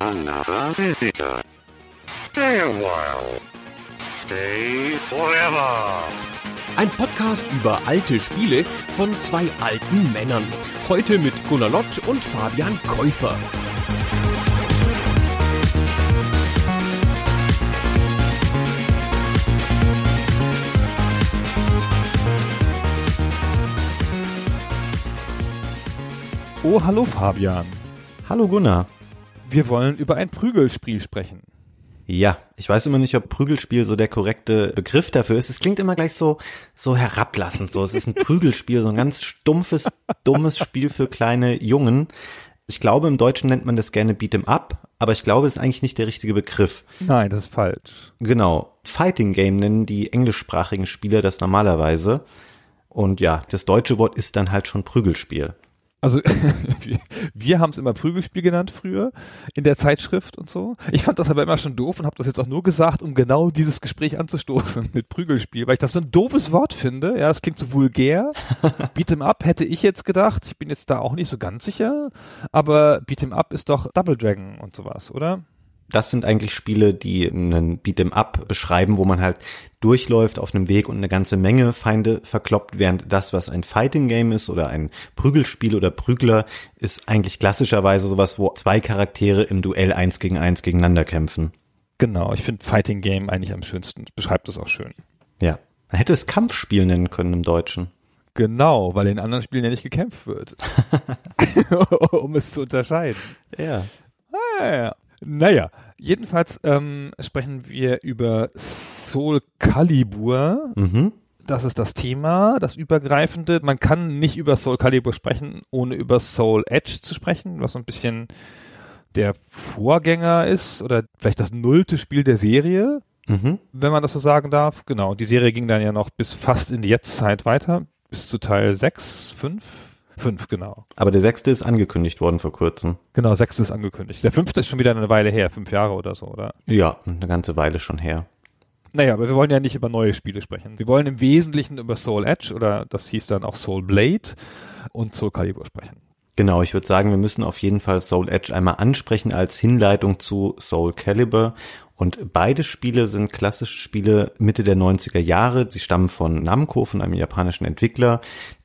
Another visitor. Stay a while. Stay forever. Ein Podcast über alte Spiele von zwei alten Männern. Heute mit Gunnar Lott und Fabian Käufer. Oh, hallo Fabian. Hallo Gunnar. Wir wollen über ein Prügelspiel sprechen. Ja, ich weiß immer nicht, ob Prügelspiel so der korrekte Begriff dafür ist. Es klingt immer gleich so, so herablassend, so. Es ist ein Prügelspiel, so ein ganz stumpfes, dummes Spiel für kleine Jungen. Ich glaube, im Deutschen nennt man das gerne Beat'em Up, aber ich glaube, es ist eigentlich nicht der richtige Begriff. Nein, das ist falsch. Genau. Fighting Game nennen die englischsprachigen Spieler das normalerweise. Und ja, das deutsche Wort ist dann halt schon Prügelspiel. Also wir, wir haben es immer Prügelspiel genannt früher in der Zeitschrift und so. Ich fand das aber immer schon doof und habe das jetzt auch nur gesagt, um genau dieses Gespräch anzustoßen mit Prügelspiel, weil ich das so ein doofes Wort finde. Ja, es klingt so vulgär. Beat'em Up hätte ich jetzt gedacht. Ich bin jetzt da auch nicht so ganz sicher, aber Beat'em Up ist doch Double Dragon und sowas, oder? Das sind eigentlich Spiele, die einen Beat'em Up beschreiben, wo man halt durchläuft auf einem Weg und eine ganze Menge Feinde verkloppt, während das, was ein Fighting Game ist oder ein Prügelspiel oder Prügler, ist eigentlich klassischerweise sowas, wo zwei Charaktere im Duell eins gegen eins gegeneinander kämpfen. Genau, ich finde Fighting Game eigentlich am schönsten. Beschreibt es auch schön. Ja. Man hätte es Kampfspiel nennen können im Deutschen. Genau, weil in anderen Spielen ja nicht gekämpft wird. um es zu unterscheiden. Ja. Ah, ja. Naja, jedenfalls ähm, sprechen wir über Soul Calibur. Mhm. Das ist das Thema, das übergreifende. Man kann nicht über Soul Calibur sprechen, ohne über Soul Edge zu sprechen, was so ein bisschen der Vorgänger ist oder vielleicht das nullte Spiel der Serie, Mhm. wenn man das so sagen darf. Genau, die Serie ging dann ja noch bis fast in die Jetztzeit weiter, bis zu Teil 6, 5, 5, genau. Aber der sechste ist angekündigt worden vor kurzem. Genau, sechste ist angekündigt. Der fünfte ist schon wieder eine Weile her, fünf Jahre oder so, oder? Ja, eine ganze Weile schon her. Naja, aber wir wollen ja nicht über neue Spiele sprechen. Wir wollen im Wesentlichen über Soul Edge oder das hieß dann auch Soul Blade und Soul Calibur sprechen. Genau, ich würde sagen, wir müssen auf jeden Fall Soul Edge einmal ansprechen als Hinleitung zu Soul Calibur. Und beide Spiele sind klassische Spiele Mitte der 90er Jahre. Sie stammen von Namco, von einem japanischen Entwickler,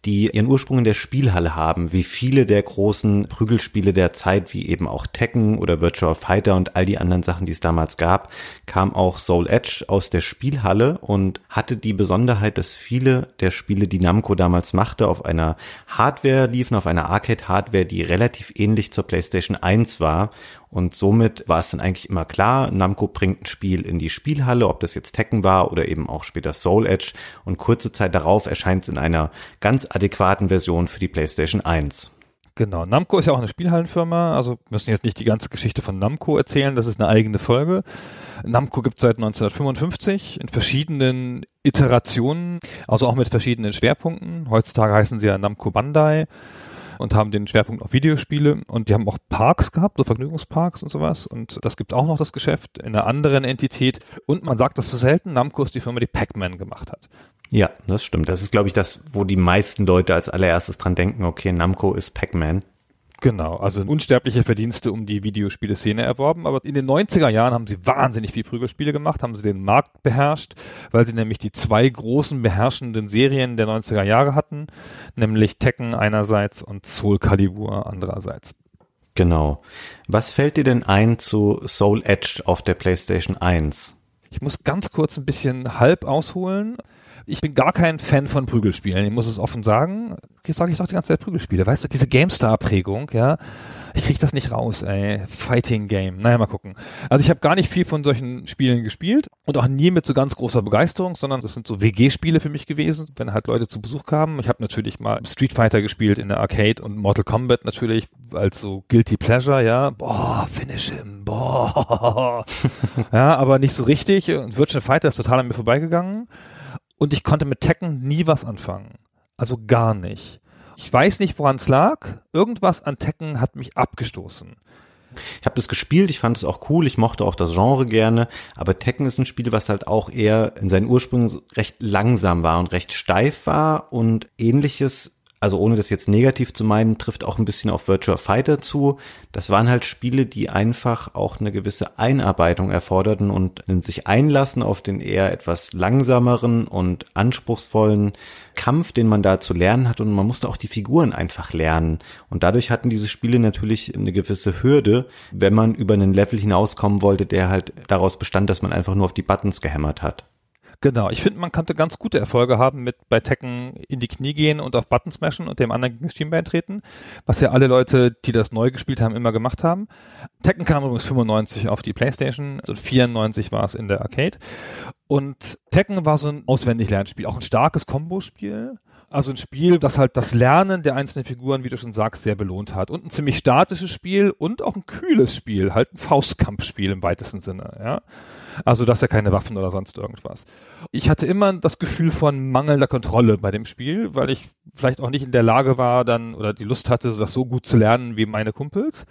die ihren Ursprung in der Spielhalle haben, wie viele der großen Prügelspiele der Zeit, wie eben auch Tekken oder Virtual Fighter und all die anderen Sachen, die es damals gab, kam auch Soul Edge aus der Spielhalle und hatte die Besonderheit, dass viele der Spiele, die Namco damals machte, auf einer Hardware liefen, auf einer Arcade-Hardware, die relativ ähnlich zur PlayStation 1 war und somit war es dann eigentlich immer klar, Namco bringt ein Spiel in die Spielhalle, ob das jetzt Tekken war oder eben auch später Soul Edge. Und kurze Zeit darauf erscheint es in einer ganz adäquaten Version für die PlayStation 1. Genau, Namco ist ja auch eine Spielhallenfirma, also müssen jetzt nicht die ganze Geschichte von Namco erzählen, das ist eine eigene Folge. Namco gibt seit 1955 in verschiedenen Iterationen, also auch mit verschiedenen Schwerpunkten. Heutzutage heißen sie ja Namco Bandai und haben den Schwerpunkt auf Videospiele und die haben auch Parks gehabt, so Vergnügungsparks und sowas und das gibt auch noch das Geschäft in einer anderen Entität und man sagt das so selten, Namco ist die Firma, die Pac-Man gemacht hat. Ja, das stimmt. Das ist, glaube ich, das, wo die meisten Leute als allererstes dran denken, okay, Namco ist Pac-Man. Genau, also unsterbliche Verdienste um die Videospieleszene erworben, aber in den 90er Jahren haben sie wahnsinnig viel Prügelspiele gemacht, haben sie den Markt beherrscht, weil sie nämlich die zwei großen beherrschenden Serien der 90er Jahre hatten, nämlich Tekken einerseits und Soul Calibur andererseits. Genau. Was fällt dir denn ein zu Soul Edge auf der PlayStation 1? Ich muss ganz kurz ein bisschen halb ausholen. Ich bin gar kein Fan von Prügelspielen, ich muss es offen sagen. Jetzt sage ich doch die ganze Zeit Prügelspiele. Weißt du, diese GameStar-Prägung, ja, ich krieg das nicht raus, ey. Fighting Game. Naja, mal gucken. Also ich habe gar nicht viel von solchen Spielen gespielt und auch nie mit so ganz großer Begeisterung, sondern das sind so WG-Spiele für mich gewesen, wenn halt Leute zu Besuch kamen. Ich habe natürlich mal Street Fighter gespielt in der Arcade und Mortal Kombat natürlich als so Guilty Pleasure, ja. Boah, finish him, boah. ja, aber nicht so richtig. Und Virtual Fighter ist total an mir vorbeigegangen. Und ich konnte mit Tekken nie was anfangen. Also gar nicht. Ich weiß nicht, woran es lag. Irgendwas an Tekken hat mich abgestoßen. Ich habe das gespielt, ich fand es auch cool, ich mochte auch das Genre gerne, aber Tekken ist ein Spiel, was halt auch eher in seinen Ursprüngen recht langsam war und recht steif war und ähnliches also ohne das jetzt negativ zu meinen, trifft auch ein bisschen auf Virtua Fighter zu. Das waren halt Spiele, die einfach auch eine gewisse Einarbeitung erforderten und sich einlassen auf den eher etwas langsameren und anspruchsvollen Kampf, den man da zu lernen hat und man musste auch die Figuren einfach lernen. Und dadurch hatten diese Spiele natürlich eine gewisse Hürde, wenn man über einen Level hinauskommen wollte, der halt daraus bestand, dass man einfach nur auf die Buttons gehämmert hat. Genau, ich finde, man konnte ganz gute Erfolge haben mit bei Tekken in die Knie gehen und auf Button smashen und dem anderen gegen das Schienbein treten, was ja alle Leute, die das neu gespielt haben, immer gemacht haben. Tekken kam übrigens 95 auf die Playstation, also 94 war es in der Arcade. Und Tekken war so ein auswendig Lernspiel, auch ein starkes Kombospiel. Also ein Spiel, das halt das Lernen der einzelnen Figuren, wie du schon sagst, sehr belohnt hat. Und ein ziemlich statisches Spiel und auch ein kühles Spiel, halt ein Faustkampfspiel im weitesten Sinne, ja. Also ist ja keine Waffen oder sonst irgendwas. Ich hatte immer das Gefühl von mangelnder Kontrolle bei dem Spiel, weil ich vielleicht auch nicht in der Lage war, dann oder die Lust hatte, das so gut zu lernen wie meine Kumpels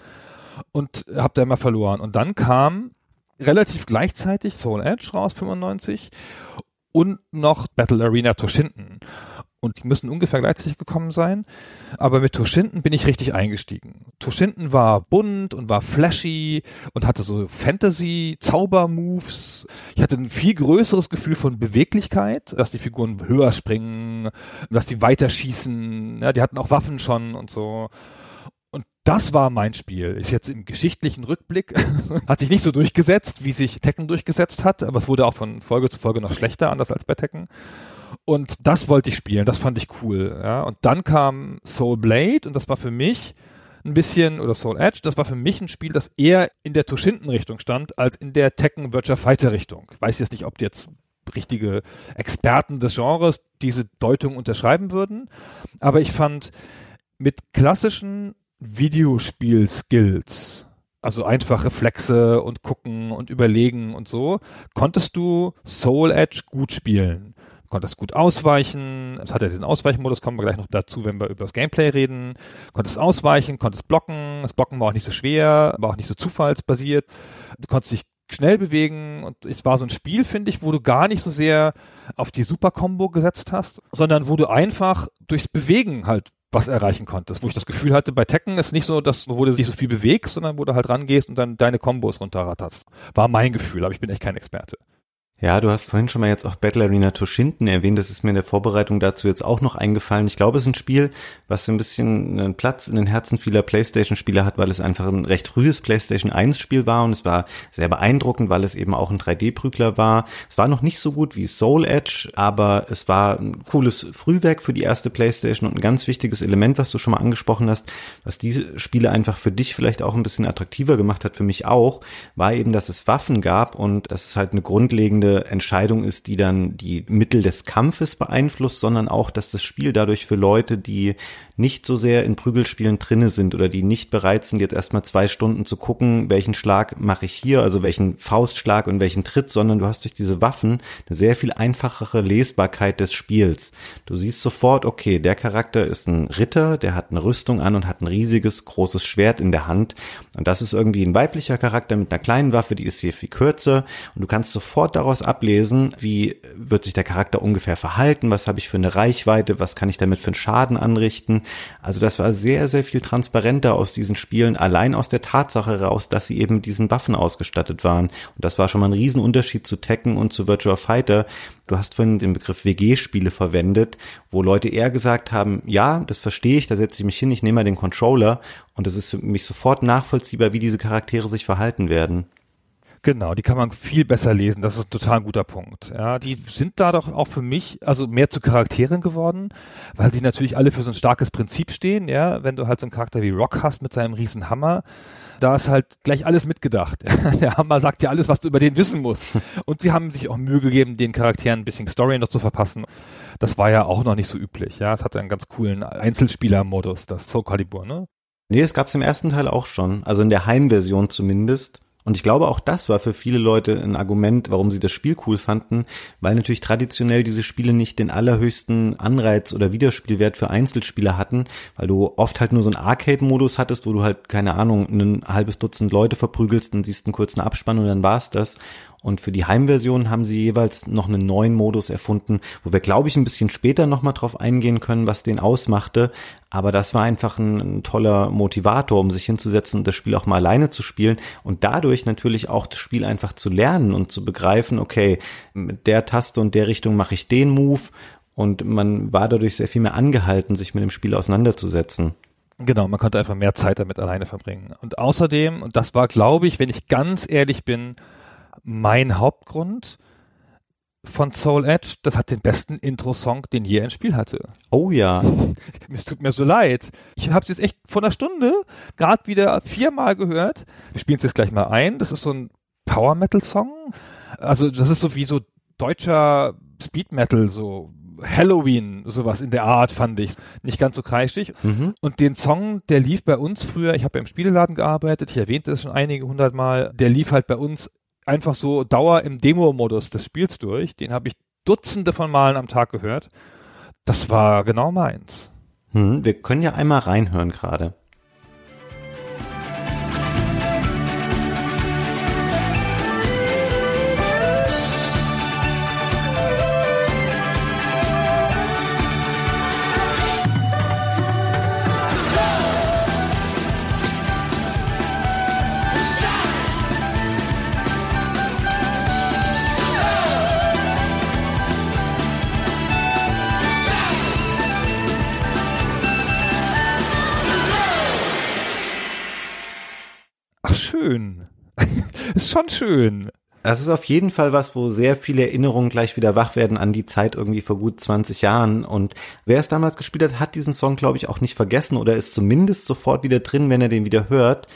und habe da immer verloren. Und dann kam relativ gleichzeitig Soul Edge raus, 95 und noch Battle Arena Toshinden und die müssen ungefähr gleichzeitig gekommen sein. Aber mit Toshinden bin ich richtig eingestiegen. Toshinden war bunt und war flashy und hatte so Fantasy-Zauber-Moves. Ich hatte ein viel größeres Gefühl von Beweglichkeit, dass die Figuren höher springen, dass die weiter schießen. Ja, die hatten auch Waffen schon und so. Und das war mein Spiel. Ist jetzt im geschichtlichen Rückblick, hat sich nicht so durchgesetzt, wie sich Tekken durchgesetzt hat, aber es wurde auch von Folge zu Folge noch schlechter, anders als bei Tekken. Und das wollte ich spielen, das fand ich cool. Ja. Und dann kam Soul Blade und das war für mich ein bisschen, oder Soul Edge, das war für mich ein Spiel, das eher in der Toshinden-Richtung stand, als in der Tekken Virtua Fighter-Richtung. Ich weiß jetzt nicht, ob jetzt richtige Experten des Genres diese Deutung unterschreiben würden, aber ich fand mit klassischen Videospiel-Skills, also einfach Reflexe und gucken und überlegen und so, konntest du Soul Edge gut spielen konntest gut ausweichen. Es hat ja diesen Ausweichmodus, kommen wir gleich noch dazu, wenn wir über das Gameplay reden. Konntest ausweichen, konntest blocken. Das Blocken war auch nicht so schwer, war auch nicht so zufallsbasiert. Du konntest dich schnell bewegen und es war so ein Spiel, finde ich, wo du gar nicht so sehr auf die Super-Combo gesetzt hast, sondern wo du einfach durchs Bewegen halt was erreichen konntest, wo ich das Gefühl hatte, bei Tekken ist nicht so, dass wo du dich so viel bewegst, sondern wo du halt rangehst und dann deine Kombos runterratterst. War mein Gefühl, aber ich bin echt kein Experte. Ja, du hast vorhin schon mal jetzt auch Battle Arena Toshinden erwähnt. Das ist mir in der Vorbereitung dazu jetzt auch noch eingefallen. Ich glaube, es ist ein Spiel, was so ein bisschen einen Platz in den Herzen vieler PlayStation-Spieler hat, weil es einfach ein recht frühes PlayStation 1-Spiel war und es war sehr beeindruckend, weil es eben auch ein 3D-Prügler war. Es war noch nicht so gut wie Soul Edge, aber es war ein cooles Frühwerk für die erste PlayStation und ein ganz wichtiges Element, was du schon mal angesprochen hast, was diese Spiele einfach für dich vielleicht auch ein bisschen attraktiver gemacht hat, für mich auch, war eben, dass es Waffen gab und dass es halt eine grundlegende Entscheidung ist, die dann die Mittel des Kampfes beeinflusst, sondern auch, dass das Spiel dadurch für Leute, die nicht so sehr in Prügelspielen drinne sind oder die nicht bereit sind, jetzt erstmal zwei Stunden zu gucken, welchen Schlag mache ich hier, also welchen Faustschlag und welchen Tritt, sondern du hast durch diese Waffen eine sehr viel einfachere Lesbarkeit des Spiels. Du siehst sofort, okay, der Charakter ist ein Ritter, der hat eine Rüstung an und hat ein riesiges, großes Schwert in der Hand. Und das ist irgendwie ein weiblicher Charakter mit einer kleinen Waffe, die ist hier viel kürzer. Und du kannst sofort daraus ablesen, wie wird sich der Charakter ungefähr verhalten, was habe ich für eine Reichweite, was kann ich damit für einen Schaden anrichten. Also das war sehr, sehr viel transparenter aus diesen Spielen, allein aus der Tatsache heraus, dass sie eben diesen Waffen ausgestattet waren. Und das war schon mal ein Riesenunterschied zu Tekken und zu Virtua Fighter. Du hast vorhin den Begriff WG-Spiele verwendet, wo Leute eher gesagt haben, ja, das verstehe ich, da setze ich mich hin, ich nehme mal den Controller und es ist für mich sofort nachvollziehbar, wie diese Charaktere sich verhalten werden. Genau, die kann man viel besser lesen. Das ist ein total guter Punkt. Ja, die sind da doch auch für mich also mehr zu Charakteren geworden, weil sie natürlich alle für so ein starkes Prinzip stehen. Ja, wenn du halt so einen Charakter wie Rock hast mit seinem riesen Hammer, da ist halt gleich alles mitgedacht. Der Hammer sagt dir alles, was du über den wissen musst. Und sie haben sich auch Mühe gegeben, den Charakteren ein bisschen Story noch zu verpassen. Das war ja auch noch nicht so üblich. Ja, es hatte einen ganz coolen Einzelspieler-Modus, das Soul Calibur, ne? Nee, es gab's im ersten Teil auch schon. Also in der Heimversion zumindest. Und ich glaube, auch das war für viele Leute ein Argument, warum sie das Spiel cool fanden, weil natürlich traditionell diese Spiele nicht den allerhöchsten Anreiz oder Wiederspielwert für Einzelspieler hatten, weil du oft halt nur so einen Arcade-Modus hattest, wo du halt, keine Ahnung, ein halbes Dutzend Leute verprügelst, dann siehst einen kurzen Abspann und dann war's das. Und für die Heimversion haben sie jeweils noch einen neuen Modus erfunden, wo wir, glaube ich, ein bisschen später nochmal drauf eingehen können, was den ausmachte. Aber das war einfach ein, ein, toller Motivator, um sich hinzusetzen und das Spiel auch mal alleine zu spielen und dadurch natürlich auch das Spiel einfach zu lernen und zu begreifen, okay, mit der Taste und der Richtung mache ich den Move und man war dadurch sehr viel mehr angehalten, sich mit dem Spiel auseinanderzusetzen. Genau, man konnte einfach mehr Zeit damit alleine verbringen. Und außerdem, und das war, glaube ich, wenn ich ganz ehrlich bin, mein Hauptgrund von Soul Edge, das hat den besten Intro-Song, den je ein Spiel hatte. Oh ja. es tut mir so leid. Ich habe es jetzt echt vor einer Stunde gerade wieder viermal gehört. Wir spielen es jetzt gleich mal ein. Das ist so ein Power Metal Song. Also das ist so wie so deutscher Speed Metal, so Halloween, sowas in der Art fand ich. Nicht ganz so kreischig. Mhm. Und den Song, der lief bei uns früher, ich habe ja im Spieleladen gearbeitet, ich erwähnte es schon einige hundert Mal, der lief halt bei uns einfach so Dauer im Demo-Modus des Spiels durch. Den habe ich Dutzende von Malen am Tag gehört. Das war genau meins. Hm, wir können ja einmal reinhören gerade. Schön. ist schon schön. Das ist auf jeden Fall was, wo sehr viele Erinnerungen gleich wieder wach werden an die Zeit irgendwie vor gut 20 Jahren. Und wer es damals gespielt hat, hat diesen Song, glaube ich, auch nicht vergessen oder ist zumindest sofort wieder drin, wenn er den wieder hört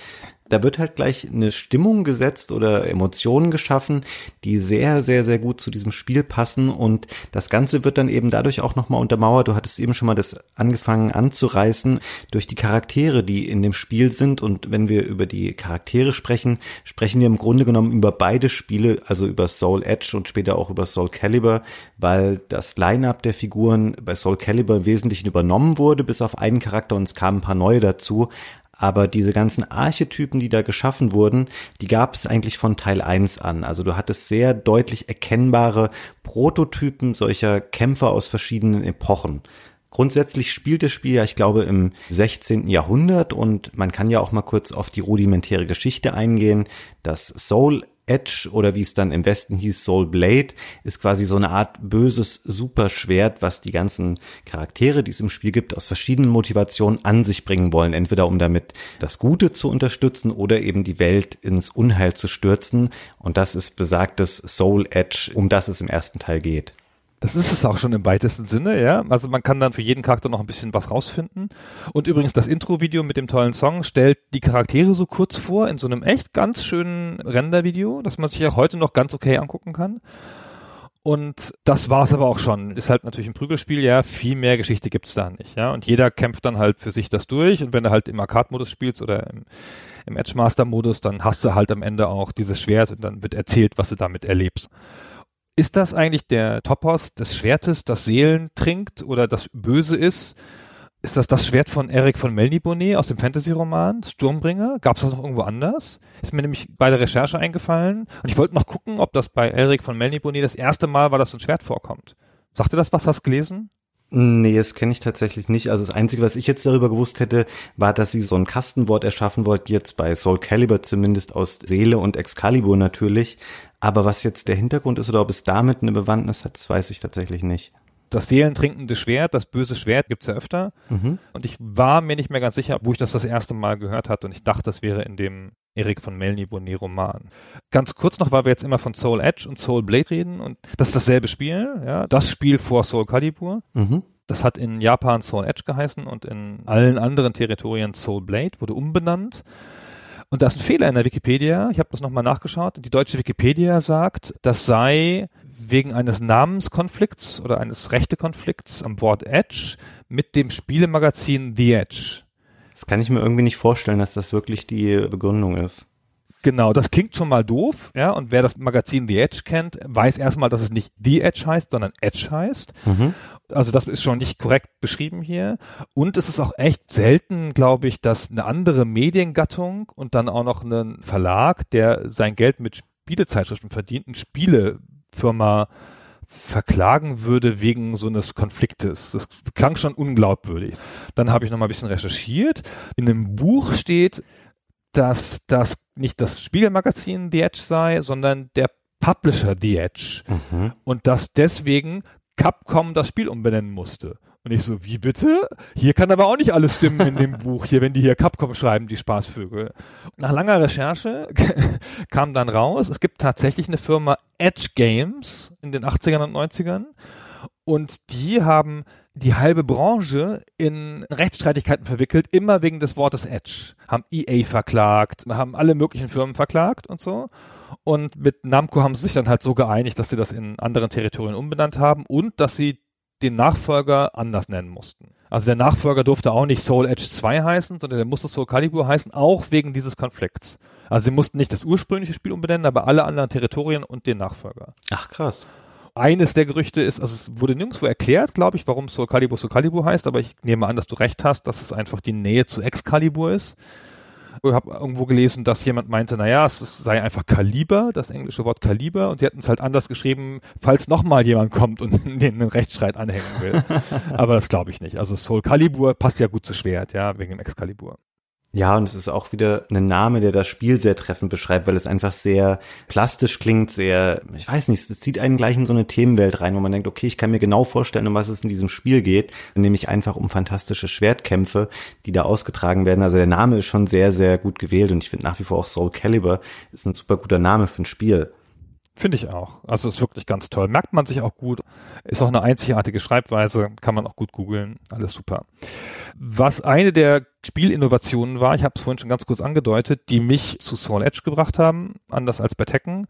da wird halt gleich eine Stimmung gesetzt oder Emotionen geschaffen, die sehr, sehr, sehr gut zu diesem Spiel passen. Und das Ganze wird dann eben dadurch auch nochmal untermauert. Du hattest eben schon mal das angefangen anzureißen durch die Charaktere, die in dem Spiel sind. Und wenn wir über die Charaktere sprechen, sprechen wir im Grunde genommen über beide Spiele, also über Soul Edge und später auch über Soul Calibur, weil das Line-up der Figuren bei Soul Calibur im Wesentlichen übernommen wurde, bis auf einen Charakter. Und es kamen ein paar neue dazu, aber diese ganzen Archetypen, die da geschaffen wurden, die gab es eigentlich von Teil 1 an. Also du hattest sehr deutlich erkennbare Prototypen solcher Kämpfer aus verschiedenen Epochen. Grundsätzlich spielt das Spiel ja, ich glaube, im 16. Jahrhundert und man kann ja auch mal kurz auf die rudimentäre Geschichte eingehen. Das Soul Edge oder wie es dann im Westen hieß, Soul Blade, ist quasi so eine Art böses Superschwert, was die ganzen Charaktere, die es im Spiel gibt, aus verschiedenen Motivationen an sich bringen wollen. Entweder um damit das Gute zu unterstützen oder eben die Welt ins Unheil zu stürzen. Und das ist besagtes Soul Edge, um das es im ersten Teil geht. Das ist es auch schon im weitesten Sinne, ja. Also man kann dann für jeden Charakter noch ein bisschen was rausfinden. Und übrigens das Intro-Video mit dem tollen Song stellt die Charaktere so kurz vor in so einem echt ganz schönen Render-Video, das man sich auch heute noch ganz okay angucken kann. Und das war's aber auch schon. Ist halt natürlich ein Prügelspiel, ja, viel mehr Geschichte gibt's da nicht, ja. Und jeder kämpft dann halt für sich das durch. Und wenn du halt im Arcade-Modus spielst oder im, im Edge-Master-Modus, dann hast du halt am Ende auch dieses Schwert und dann wird erzählt, was du damit erlebst. Ist das eigentlich der Topos des Schwertes, das Seelen trinkt oder das böse ist? Ist das das Schwert von Eric von Melniboné aus dem Fantasy-Roman Sturmbringer? Gab es das noch irgendwo anders? Ist mir nämlich bei der Recherche eingefallen und ich wollte noch gucken, ob das bei Eric von Melniboné das erste Mal war, dass so ein Schwert vorkommt. Sagt ihr das was? Hast du gelesen? Nee, das kenne ich tatsächlich nicht. Also das Einzige, was ich jetzt darüber gewusst hätte, war, dass sie so ein Kastenwort erschaffen wollten, jetzt bei Soul Calibur zumindest aus Seele und Excalibur natürlich. Aber was jetzt der Hintergrund ist oder ob es damit eine Bewandtnis hat, das weiß ich tatsächlich nicht. Das seelentrinkende Schwert, das böse Schwert gibt's ja öfter. Mhm. Und ich war mir nicht mehr ganz sicher, wo ich das das erste Mal gehört hatte. Und ich dachte, das wäre in dem Erik von Melny Roman. Ganz kurz noch, weil wir jetzt immer von Soul Edge und Soul Blade reden. Und das ist dasselbe Spiel, ja. Das Spiel vor Soul Calibur. Mhm. Das hat in Japan Soul Edge geheißen und in allen anderen Territorien Soul Blade, wurde umbenannt. Und da ist ein Fehler in der Wikipedia. Ich habe das nochmal nachgeschaut. Die deutsche Wikipedia sagt, das sei wegen eines Namenskonflikts oder eines Rechtekonflikts am Wort Edge mit dem Spielemagazin The Edge. Das kann ich mir irgendwie nicht vorstellen, dass das wirklich die Begründung ist. Genau, das klingt schon mal doof, ja, und wer das Magazin The Edge kennt, weiß erstmal, dass es nicht The Edge heißt, sondern Edge heißt. Mhm. Also das ist schon nicht korrekt beschrieben hier. Und es ist auch echt selten, glaube ich, dass eine andere Mediengattung und dann auch noch ein Verlag, der sein Geld mit Spielezeitschriften verdient, eine Spielefirma verklagen würde wegen so eines Konfliktes. Das klang schon unglaubwürdig. Dann habe ich noch mal ein bisschen recherchiert. In einem Buch steht, dass das nicht das Spiegelmagazin The Edge sei, sondern der Publisher The Edge. Mhm. Und dass deswegen Capcom das Spiel umbenennen musste. Und ich so, wie bitte? Hier kann aber auch nicht alles stimmen in dem Buch hier, wenn die hier Capcom schreiben, die Spaßvögel. Nach langer Recherche kam dann raus, es gibt tatsächlich eine Firma Edge Games in den 80ern und 90ern und die haben die halbe Branche in Rechtsstreitigkeiten verwickelt, immer wegen des Wortes Edge. Haben EA verklagt, haben alle möglichen Firmen verklagt und so. Und mit Namco haben sie sich dann halt so geeinigt, dass sie das in anderen Territorien umbenannt haben und dass sie den Nachfolger anders nennen mussten. Also der Nachfolger durfte auch nicht Soul Edge 2 heißen, sondern der musste Soul Calibur heißen, auch wegen dieses Konflikts. Also sie mussten nicht das ursprüngliche Spiel umbenennen, aber alle anderen Territorien und den Nachfolger. Ach krass. Eines der Gerüchte ist, also es wurde nirgendwo erklärt, glaube ich, warum Soul Calibur Soul Calibur heißt, aber ich nehme an, dass du recht hast, dass es einfach die Nähe zu Excalibur ist. Ich habe irgendwo gelesen, dass jemand meinte, naja, es sei einfach Kaliber, das englische Wort Kaliber, und sie hätten es halt anders geschrieben, falls nochmal jemand kommt und den einen Rechtsstreit anhängen will. Aber das glaube ich nicht. Also Soul Calibur passt ja gut zu Schwert, ja, wegen dem Excalibur. Ja, und es ist auch wieder ein Name, der das Spiel sehr treffend beschreibt, weil es einfach sehr plastisch klingt, sehr, ich weiß nicht, es zieht einen gleich in so eine Themenwelt rein, wo man denkt, okay, ich kann mir genau vorstellen, um was es in diesem Spiel geht, nämlich einfach um fantastische Schwertkämpfe, die da ausgetragen werden. Also der Name ist schon sehr, sehr gut gewählt und ich finde nach wie vor auch Soul Calibur ist ein super guter Name für ein Spiel. Finde ich auch. Also ist wirklich ganz toll. Merkt man sich auch gut. Ist auch eine einzigartige Schreibweise. Kann man auch gut googeln. Alles super. Was eine der Spielinnovationen war, ich habe es vorhin schon ganz kurz angedeutet, die mich zu Soul Edge gebracht haben, anders als bei Tekken,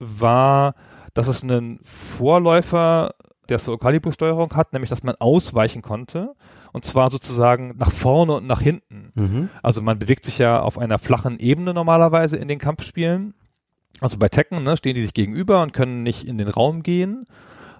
war, dass es einen Vorläufer der Soul Calibur Steuerung hat, nämlich dass man ausweichen konnte und zwar sozusagen nach vorne und nach hinten. Mhm. Also man bewegt sich ja auf einer flachen Ebene normalerweise in den Kampfspielen also bei Tekken ne, stehen die sich gegenüber und können nicht in den Raum gehen,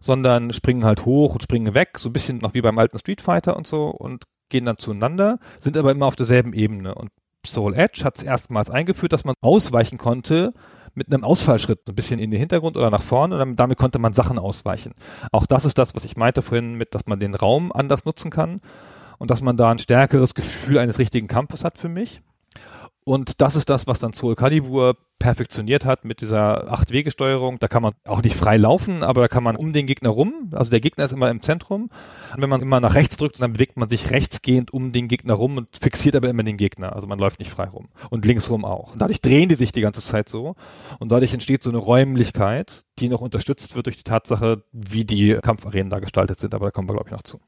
sondern springen halt hoch und springen weg, so ein bisschen noch wie beim alten Street Fighter und so und gehen dann zueinander, sind aber immer auf derselben Ebene. Und Soul Edge hat es erstmals eingeführt, dass man ausweichen konnte mit einem Ausfallschritt, so ein bisschen in den Hintergrund oder nach vorne und damit konnte man Sachen ausweichen. Auch das ist das, was ich meinte vorhin mit, dass man den Raum anders nutzen kann und dass man da ein stärkeres Gefühl eines richtigen Kampfes hat für mich. Und das ist das, was dann Soul Calibur perfektioniert hat mit dieser Acht-Wege-Steuerung. Da kann man auch nicht frei laufen, aber da kann man um den Gegner rum. Also der Gegner ist immer im Zentrum. Und wenn man immer nach rechts drückt, dann bewegt man sich rechtsgehend um den Gegner rum und fixiert aber immer den Gegner. Also man läuft nicht frei rum. Und linksrum auch. Und dadurch drehen die sich die ganze Zeit so. Und dadurch entsteht so eine Räumlichkeit, die noch unterstützt wird durch die Tatsache, wie die Kampfarenen da gestaltet sind. Aber da kommen wir, glaube ich, noch zu.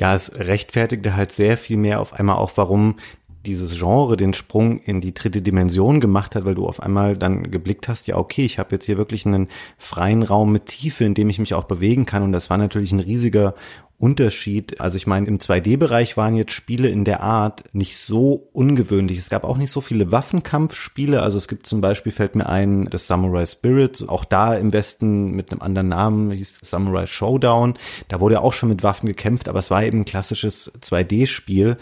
Ja, es rechtfertigte halt sehr viel mehr auf einmal auch, warum dieses Genre den Sprung in die dritte Dimension gemacht hat, weil du auf einmal dann geblickt hast, ja okay, ich habe jetzt hier wirklich einen freien Raum mit Tiefe, in dem ich mich auch bewegen kann und das war natürlich ein riesiger Unterschied. Also ich meine, im 2D-Bereich waren jetzt Spiele in der Art nicht so ungewöhnlich. Es gab auch nicht so viele Waffenkampfspiele. Also es gibt zum Beispiel, fällt mir ein, das Samurai Spirit, auch da im Westen mit einem anderen Namen, hieß Samurai Showdown. Da wurde ja auch schon mit Waffen gekämpft, aber es war eben ein klassisches 2D-Spiel.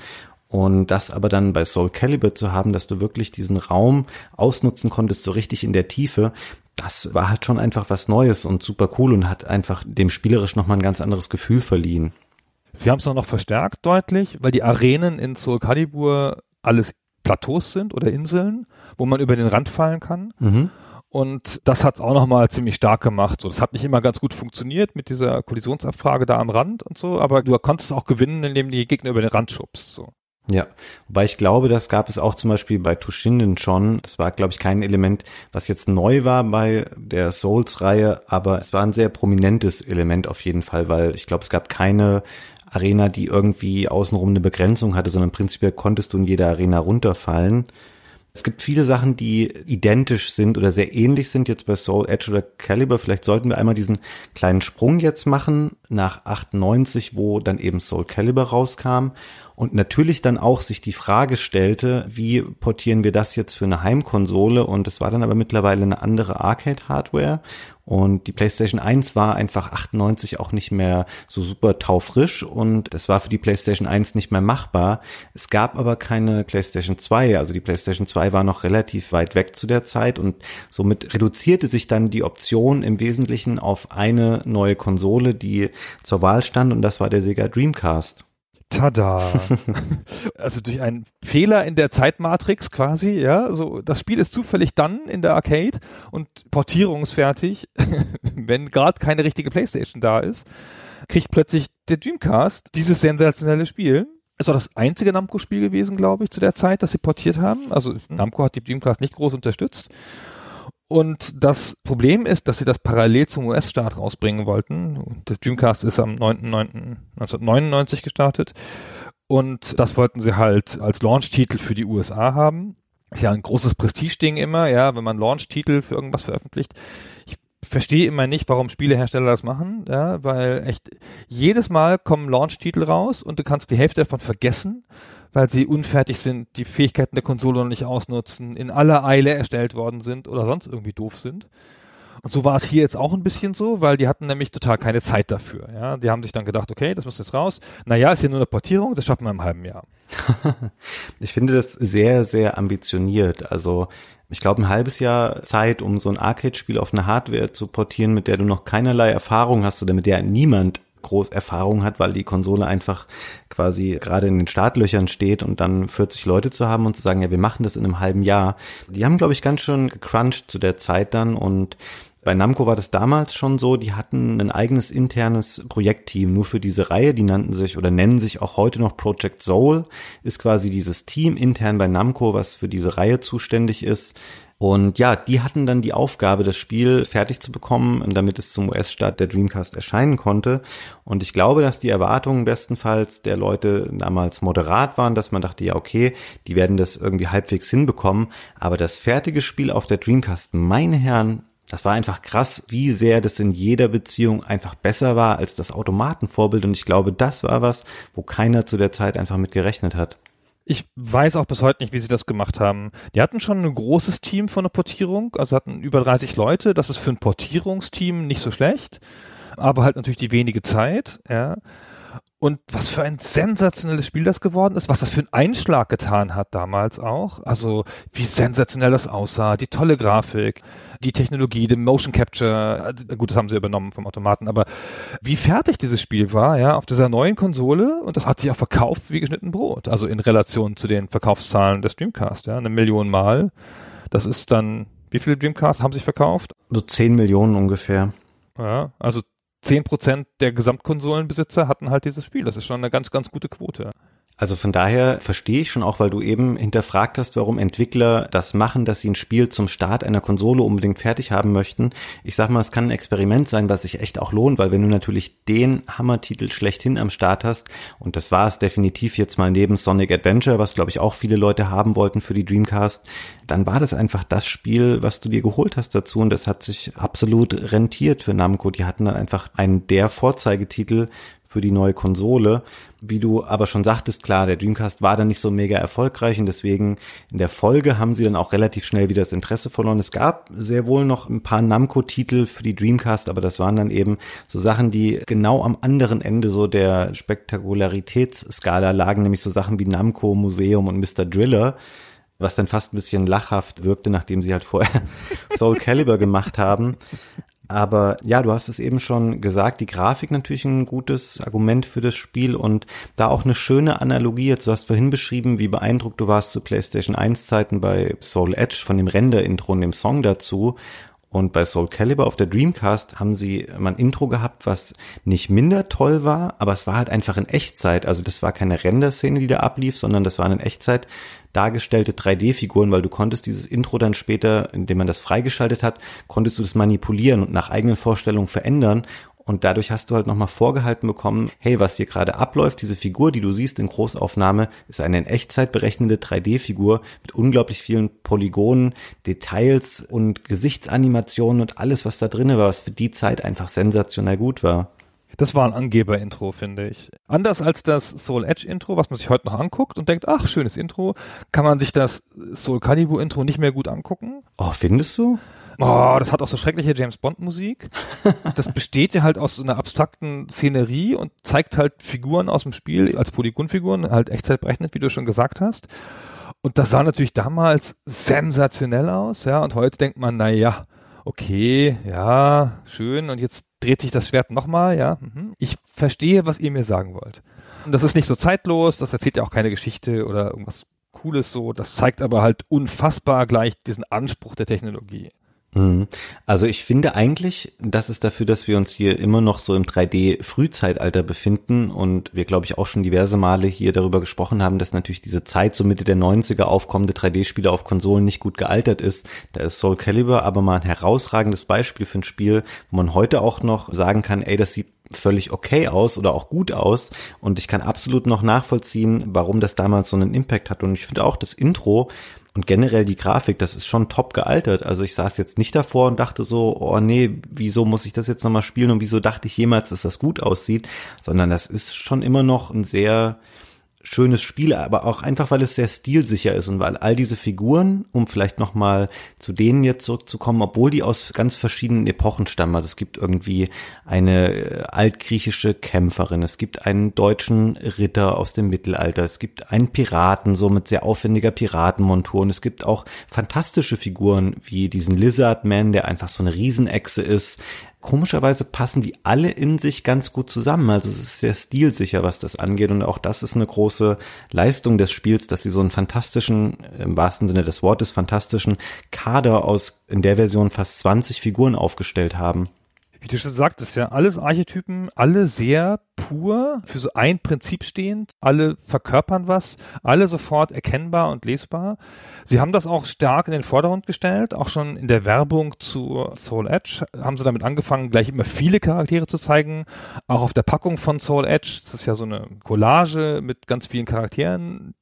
Und das aber dann bei Soul Calibur zu haben, dass du wirklich diesen Raum ausnutzen konntest, so richtig in der Tiefe, das war halt schon einfach was Neues und super cool und hat einfach dem spielerisch nochmal ein ganz anderes Gefühl verliehen. Sie haben es noch verstärkt deutlich, weil die Arenen in Soul Calibur alles Plateaus sind oder Inseln, wo man über den Rand fallen kann. Mhm. Und das hat es auch nochmal ziemlich stark gemacht. So, das hat nicht immer ganz gut funktioniert mit dieser Kollisionsabfrage da am Rand und so, aber du konntest auch gewinnen, indem die Gegner über den Rand schubst. So. Ja, wobei ich glaube, das gab es auch zum Beispiel bei Tushinden schon. Das war, glaube ich, kein Element, was jetzt neu war bei der Souls-Reihe, aber es war ein sehr prominentes Element auf jeden Fall, weil ich glaube, es gab keine Arena, die irgendwie außenrum eine Begrenzung hatte, sondern prinzipiell konntest du in jeder Arena runterfallen. Es gibt viele Sachen, die identisch sind oder sehr ähnlich sind jetzt bei Soul Edge oder Caliber. Vielleicht sollten wir einmal diesen kleinen Sprung jetzt machen nach 98, wo dann eben Soul Caliber rauskam und natürlich dann auch sich die Frage stellte, wie portieren wir das jetzt für eine Heimkonsole und es war dann aber mittlerweile eine andere Arcade-Hardware Und die PlayStation 1 war einfach 98 auch nicht mehr so super taufrisch und es war für die PlayStation 1 nicht mehr machbar. Es gab aber keine PlayStation 2, also die PlayStation 2 war noch relativ weit weg zu der Zeit und somit reduzierte sich dann die Option im Wesentlichen auf eine neue Konsole, die zur Wahl stand und das war der Sega Dreamcast. Tada! also durch einen Fehler in der Zeitmatrix quasi, ja, so das Spiel ist zufällig dann in der Arcade und portierungsfertig, wenn gerade keine richtige Playstation da ist, kriegt plötzlich der Dreamcast dieses sensationelle Spiel. Ist auch das einzige Namco-Spiel gewesen, glaube ich, zu der Zeit, das sie portiert haben. Also Namco hat die Dreamcast nicht groß unterstützt. Und das Problem ist, dass sie das parallel zum US-Start rausbringen wollten. Der Dreamcast ist am 9.9.1999 gestartet. Und das wollten sie halt als Launch-Titel für die USA haben. Ist ja ein großes Prestigeding immer, ja, wenn man Launch-Titel für irgendwas veröffentlicht. Ich verstehe immer nicht, warum Spielehersteller das machen, ja, weil echt jedes Mal kommen Launch-Titel raus und du kannst die Hälfte davon vergessen weil sie unfertig sind, die Fähigkeiten der Konsole noch nicht ausnutzen, in aller Eile erstellt worden sind oder sonst irgendwie doof sind. Und so war es hier jetzt auch ein bisschen so, weil die hatten nämlich total keine Zeit dafür. Ja, die haben sich dann gedacht, okay, das muss jetzt raus. Naja, ist hier nur eine Portierung, das schaffen wir im halben Jahr. ich finde das sehr, sehr ambitioniert. Also ich glaube, ein halbes Jahr Zeit, um so ein Arcade-Spiel auf eine Hardware zu portieren, mit der du noch keinerlei Erfahrung hast oder mit der niemand groß Erfahrung hat, weil die Konsole einfach quasi gerade in den Startlöchern steht und dann 40 Leute zu haben und zu sagen, ja, wir machen das in einem halben Jahr. Die haben, glaube ich, ganz schön gecrunched zu der Zeit dann und bei Namco war das damals schon so, die hatten ein eigenes internes Projektteam nur für diese Reihe, die nannten sich oder nennen sich auch heute noch Project Soul, ist quasi dieses Team intern bei Namco, was für diese Reihe zuständig ist. Und ja, die hatten dann die Aufgabe, das Spiel fertig zu bekommen, damit es zum US-Start der Dreamcast erscheinen konnte. Und ich glaube, dass die Erwartungen bestenfalls der Leute damals moderat waren, dass man dachte, ja, okay, die werden das irgendwie halbwegs hinbekommen. Aber das fertige Spiel auf der Dreamcast, meine Herren, das war einfach krass, wie sehr das in jeder Beziehung einfach besser war als das Automatenvorbild. Und ich glaube, das war was, wo keiner zu der Zeit einfach mit gerechnet hat. Ich weiß auch bis heute nicht, wie sie das gemacht haben. Die hatten schon ein großes Team von der Portierung, also hatten über 30 Leute. Das ist für ein Portierungsteam nicht so schlecht, aber halt natürlich die wenige Zeit, ja. Und was für ein sensationelles Spiel das geworden ist, was das für einen Einschlag getan hat damals auch. Also wie sensationell das aussah, die tolle Grafik, die Technologie, den Motion Capture, äh, gut, das haben sie übernommen vom Automaten, aber wie fertig dieses Spiel war, ja, auf dieser neuen Konsole und das hat sich auch verkauft wie geschnitten Brot. Also in Relation zu den Verkaufszahlen des Dreamcast, ja, eine Million Mal. Das ist dann, wie viele Dreamcasts haben sich verkauft? So zehn Millionen ungefähr. Ja, also 10% der Gesamtkonsolenbesitzer hatten halt dieses Spiel. Das ist schon eine ganz, ganz gute Quote. Also von daher verstehe ich schon auch, weil du eben hinterfragt hast, warum Entwickler das machen, dass sie ein Spiel zum Start einer Konsole unbedingt fertig haben möchten. Ich sag mal, es kann ein Experiment sein, was sich echt auch lohnt, weil wenn du natürlich den Hammertitel schlechthin am Start hast, und das war es definitiv jetzt mal neben Sonic Adventure, was glaube ich auch viele Leute haben wollten für die Dreamcast, dann war das einfach das Spiel, was du dir geholt hast dazu und das hat sich absolut rentiert für Namco. Die hatten dann einfach einen der Vorzeigetitel für die neue Konsole. Wie du aber schon sagtest, klar, der Dreamcast war dann nicht so mega erfolgreich und deswegen in der Folge haben sie dann auch relativ schnell wieder das Interesse verloren. Es gab sehr wohl noch ein paar Namco-Titel für die Dreamcast, aber das waren dann eben so Sachen, die genau am anderen Ende so der Spektakularitätsskala lagen, nämlich so Sachen wie Namco Museum und Mr. Driller was dann fast ein bisschen lachhaft wirkte, nachdem sie halt vorher Soul Calibur gemacht haben. Aber ja, du hast es eben schon gesagt, die Grafik natürlich ein gutes Argument für das Spiel und da auch eine schöne Analogie. Du hast vorhin beschrieben, wie beeindruckt du warst zu PlayStation 1 Zeiten bei Soul Edge von dem Render-Intro und dem Song dazu. Und bei Soul Calibur auf der Dreamcast haben sie mal ein Intro gehabt, was nicht minder toll war, aber es war halt einfach in Echtzeit. Also das war keine Render-Szene, die da ablief, sondern das war in Echtzeit dargestellte 3D-Figuren, weil du konntest dieses Intro dann später, indem man das freigeschaltet hat, konntest du das manipulieren und nach eigenen Vorstellungen verändern. Und dadurch hast du halt nochmal vorgehalten bekommen, hey, was hier gerade abläuft, diese Figur, die du siehst in Großaufnahme, ist eine in Echtzeit berechnende 3D-Figur mit unglaublich vielen Polygonen, Details und Gesichtsanimationen und alles, was da drinne war, was für die Zeit einfach sensationell gut war. Das war ein Angeber-Intro, finde ich. Anders als das Soul Edge-Intro, was man sich heute noch anguckt und denkt, ach, schönes Intro, kann man sich das Soul Calibur-Intro nicht mehr gut angucken. Oh, findest du? Oh, das hat auch so schreckliche James Bond Musik. Das besteht ja halt aus so einer abstrakten Szenerie und zeigt halt Figuren aus dem Spiel als Polygonfiguren, halt echtzeitberechnet, wie du schon gesagt hast. Und das sah natürlich damals sensationell aus, ja, und heute denkt man, na ja, okay, ja, schön, und jetzt dreht sich das Schwert nochmal, ja. Mhm. Ich verstehe, was ihr mir sagen wollt. Das ist nicht so zeitlos, das erzählt ja auch keine Geschichte oder irgendwas Cooles so. Das zeigt aber halt unfassbar gleich diesen Anspruch der Technologie. Mhm. Also ich finde eigentlich, das ist dafür, dass wir uns hier immer noch so im 3D-Frühzeitalter befinden und wir, glaube ich, auch schon diverse Male hier darüber gesprochen haben, dass natürlich diese Zeit so Mitte der 90er aufkommende 3D-Spiele auf Konsolen nicht gut gealtert ist. Da ist Soul Calibur aber mal ein herausragendes Beispiel für ein Spiel, wo man heute auch noch sagen kann, ey, das sieht völlig okay aus oder auch gut aus und ich kann absolut noch nachvollziehen, warum das damals so einen Impact hat und ich finde auch das Intro und generell die Grafik, das ist schon top gealtert. Also ich saß jetzt nicht davor und dachte so, oh nee, wieso muss ich das jetzt nochmal spielen und wieso dachte ich jemals, dass das gut aussieht, sondern das ist schon immer noch ein sehr schönes Spiel, aber auch einfach, weil es sehr stilsicher ist und weil all diese Figuren, um vielleicht nochmal zu denen jetzt zurückzukommen, obwohl die aus ganz verschiedenen Epochen stammen. Also es gibt irgendwie eine äh, altgriechische Kämpferin, es gibt einen deutschen Ritter aus dem Mittelalter, es gibt einen Piraten, so mit sehr aufwendiger Piratenmontur und es gibt auch fantastische Figuren wie diesen Lizard Man, der einfach so eine Riesenechse ist komischerweise passen die alle in sich ganz gut zusammen. Also es ist sehr stilsicher, was das angeht. Und auch das ist eine große Leistung des Spiels, dass sie so einen fantastischen, im wahrsten Sinne des Wortes, fantastischen Kader aus in der Version fast 20 Figuren aufgestellt haben wie du schon sagtest, ja, alles Archetypen, alle sehr pur, für so ein Prinzip stehend, alle verkörpern was, alle sofort erkennbar und lesbar. Sie haben das auch stark in den Vordergrund gestellt, auch schon in der Werbung zu Soul Edge haben sie damit angefangen, gleich immer viele Charaktere zu zeigen, auch auf der Packung von Soul Edge, das ist ja so eine Collage mit ganz vielen Charakteren,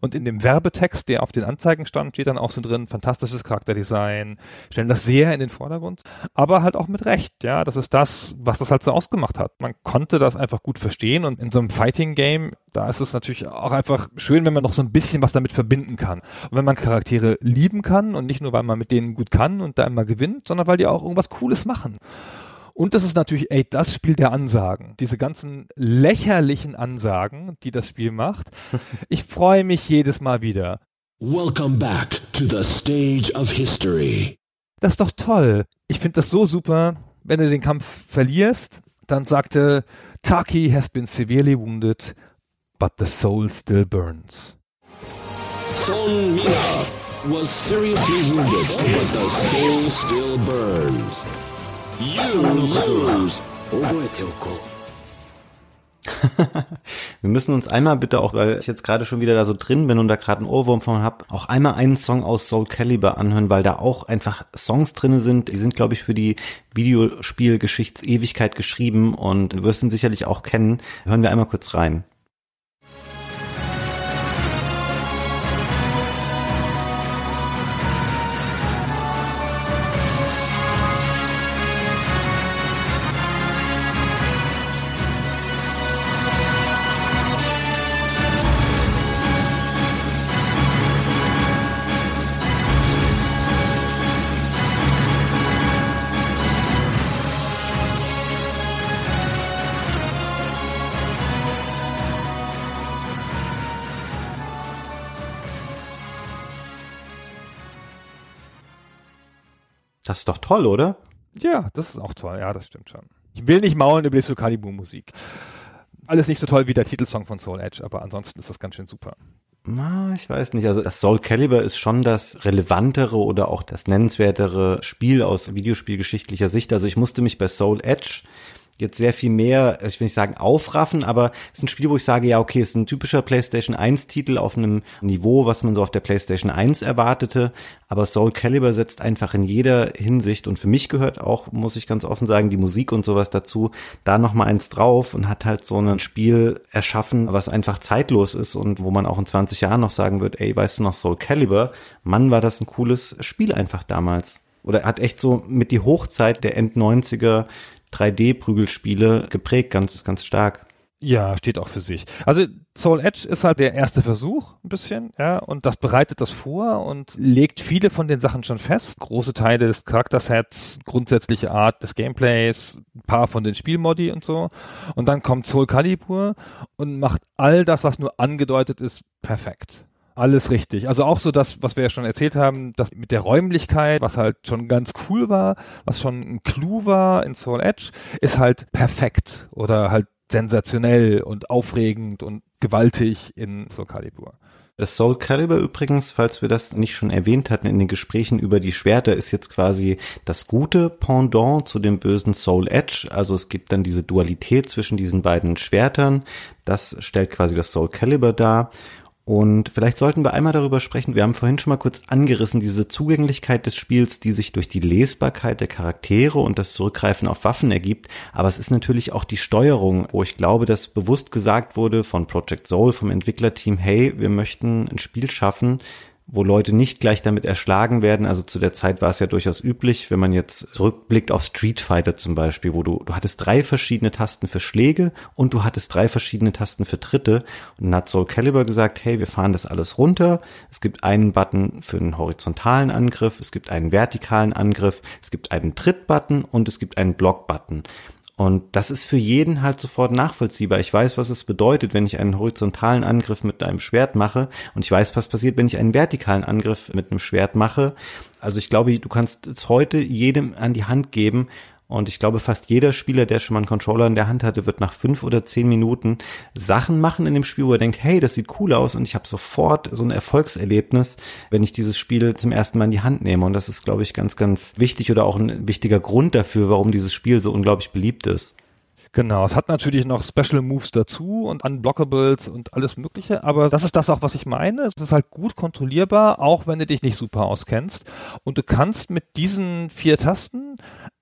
und in dem Werbetext, der auf den Anzeigen stand, steht dann auch so drin, fantastisches Charakterdesign, stellen das sehr in den Vordergrund, aber halt auch mit Recht, ja, das ist das, was das halt so ausgemacht hat. Man konnte das einfach gut verstehen und in so einem Fighting-Game, da ist es natürlich auch einfach schön, wenn man noch so ein bisschen was damit verbinden kann. Und wenn man Charaktere lieben kann und nicht nur, weil man mit denen gut kann und da immer gewinnt, sondern weil die auch irgendwas Cooles machen. Und das ist natürlich, ey, das Spiel der Ansagen. Diese ganzen lächerlichen Ansagen, die das Spiel macht. Ich freue mich jedes Mal wieder. Welcome back to the stage of history. Das ist doch toll. Ich finde das so super, wenn du den Kampf verlierst, dann sagte, Taki has been severely wounded, but the soul still burns. Son Mina was seriously wounded, but the soul still burns. Wir müssen uns einmal bitte auch, weil ich jetzt gerade schon wieder da so drin bin und da gerade einen Ohrwurm von habe, auch einmal einen Song aus Soul Calibur anhören, weil da auch einfach Songs drinne sind. Die sind, glaube ich, für die Videospielgeschichtsewigkeit geschrieben und wirst ihn sicherlich auch kennen. Hören wir einmal kurz rein. Ist doch toll, oder? Ja, das ist auch toll. Ja, das stimmt schon. Ich will nicht maulen über die Soul Musik. Alles nicht so toll wie der Titelsong von Soul Edge, aber ansonsten ist das ganz schön super. Na, ich weiß nicht. Also das Soul Calibur ist schon das relevantere oder auch das nennenswertere Spiel aus videospielgeschichtlicher Sicht. Also ich musste mich bei Soul Edge jetzt sehr viel mehr, ich will nicht sagen aufraffen, aber es ist ein Spiel, wo ich sage, ja, okay, es ist ein typischer PlayStation 1 Titel auf einem Niveau, was man so auf der PlayStation 1 erwartete, aber Soul Calibur setzt einfach in jeder Hinsicht und für mich gehört auch, muss ich ganz offen sagen, die Musik und sowas dazu, da noch mal eins drauf und hat halt so ein Spiel erschaffen, was einfach zeitlos ist und wo man auch in 20 Jahren noch sagen wird, ey, weißt du noch Soul Calibur? Mann, war das ein cooles Spiel einfach damals. Oder hat echt so mit die Hochzeit der End 90er 3D-Prügelspiele geprägt, ganz, ganz stark. Ja, steht auch für sich. Also Soul Edge ist halt der erste Versuch ein bisschen, ja, und das bereitet das vor und legt viele von den Sachen schon fest. Große Teile des Charaktersets, grundsätzliche Art des Gameplays, ein paar von den Spielmodi und so. Und dann kommt Soul Calibur und macht all das, was nur angedeutet ist, perfekt. Alles richtig. Also auch so das, was wir ja schon erzählt haben, das mit der Räumlichkeit, was halt schon ganz cool war, was schon ein Clou war in Soul Edge, ist halt perfekt oder halt sensationell und aufregend und gewaltig in Soul Calibur. Das Soul Calibur übrigens, falls wir das nicht schon erwähnt hatten in den Gesprächen über die Schwerter, ist jetzt quasi das gute Pendant zu dem bösen Soul Edge. Also es gibt dann diese Dualität zwischen diesen beiden Schwertern. Das stellt quasi das Soul Calibur dar. Und vielleicht sollten wir einmal darüber sprechen. Wir haben vorhin schon mal kurz angerissen, diese Zugänglichkeit des Spiels, die sich durch die Lesbarkeit der Charaktere und das Zurückgreifen auf Waffen ergibt. Aber es ist natürlich auch die Steuerung, wo ich glaube, dass bewusst gesagt wurde von Project Soul, vom Entwicklerteam, hey, wir möchten ein Spiel schaffen, wo Leute nicht gleich damit erschlagen werden. Also zu der Zeit war es ja durchaus üblich, wenn man jetzt zurückblickt auf Street Fighter zum Beispiel, wo du, du hattest drei verschiedene Tasten für Schläge und du hattest drei verschiedene Tasten für Tritte. Und dann hat Soul Calibur gesagt, hey, wir fahren das alles runter. Es gibt einen Button für einen horizontalen Angriff, es gibt einen vertikalen Angriff, es gibt einen Tritt-Button und es gibt einen Block-Button. Und das ist für jeden halt sofort nachvollziehbar. Ich weiß, was es bedeutet, wenn ich einen horizontalen Angriff mit einem Schwert mache. Und ich weiß, was passiert, wenn ich einen vertikalen Angriff mit einem Schwert mache. Also ich glaube, du kannst es heute jedem an die Hand geben und ich glaube, fast jeder Spieler, der schon mal einen Controller in der Hand hatte, wird nach fünf oder zehn Minuten Sachen machen in dem Spiel, wo er denkt, hey, das sieht cool aus und ich habe sofort so ein Erfolgserlebnis, wenn ich dieses Spiel zum ersten Mal in die Hand nehme. Und das ist, glaube ich, ganz, ganz wichtig oder auch ein wichtiger Grund dafür, warum dieses Spiel so unglaublich beliebt ist. Genau, es hat natürlich noch Special Moves dazu und Unblockables und alles Mögliche, aber das ist das auch, was ich meine. Es ist halt gut kontrollierbar, auch wenn du dich nicht super auskennst. Und du kannst mit diesen vier Tasten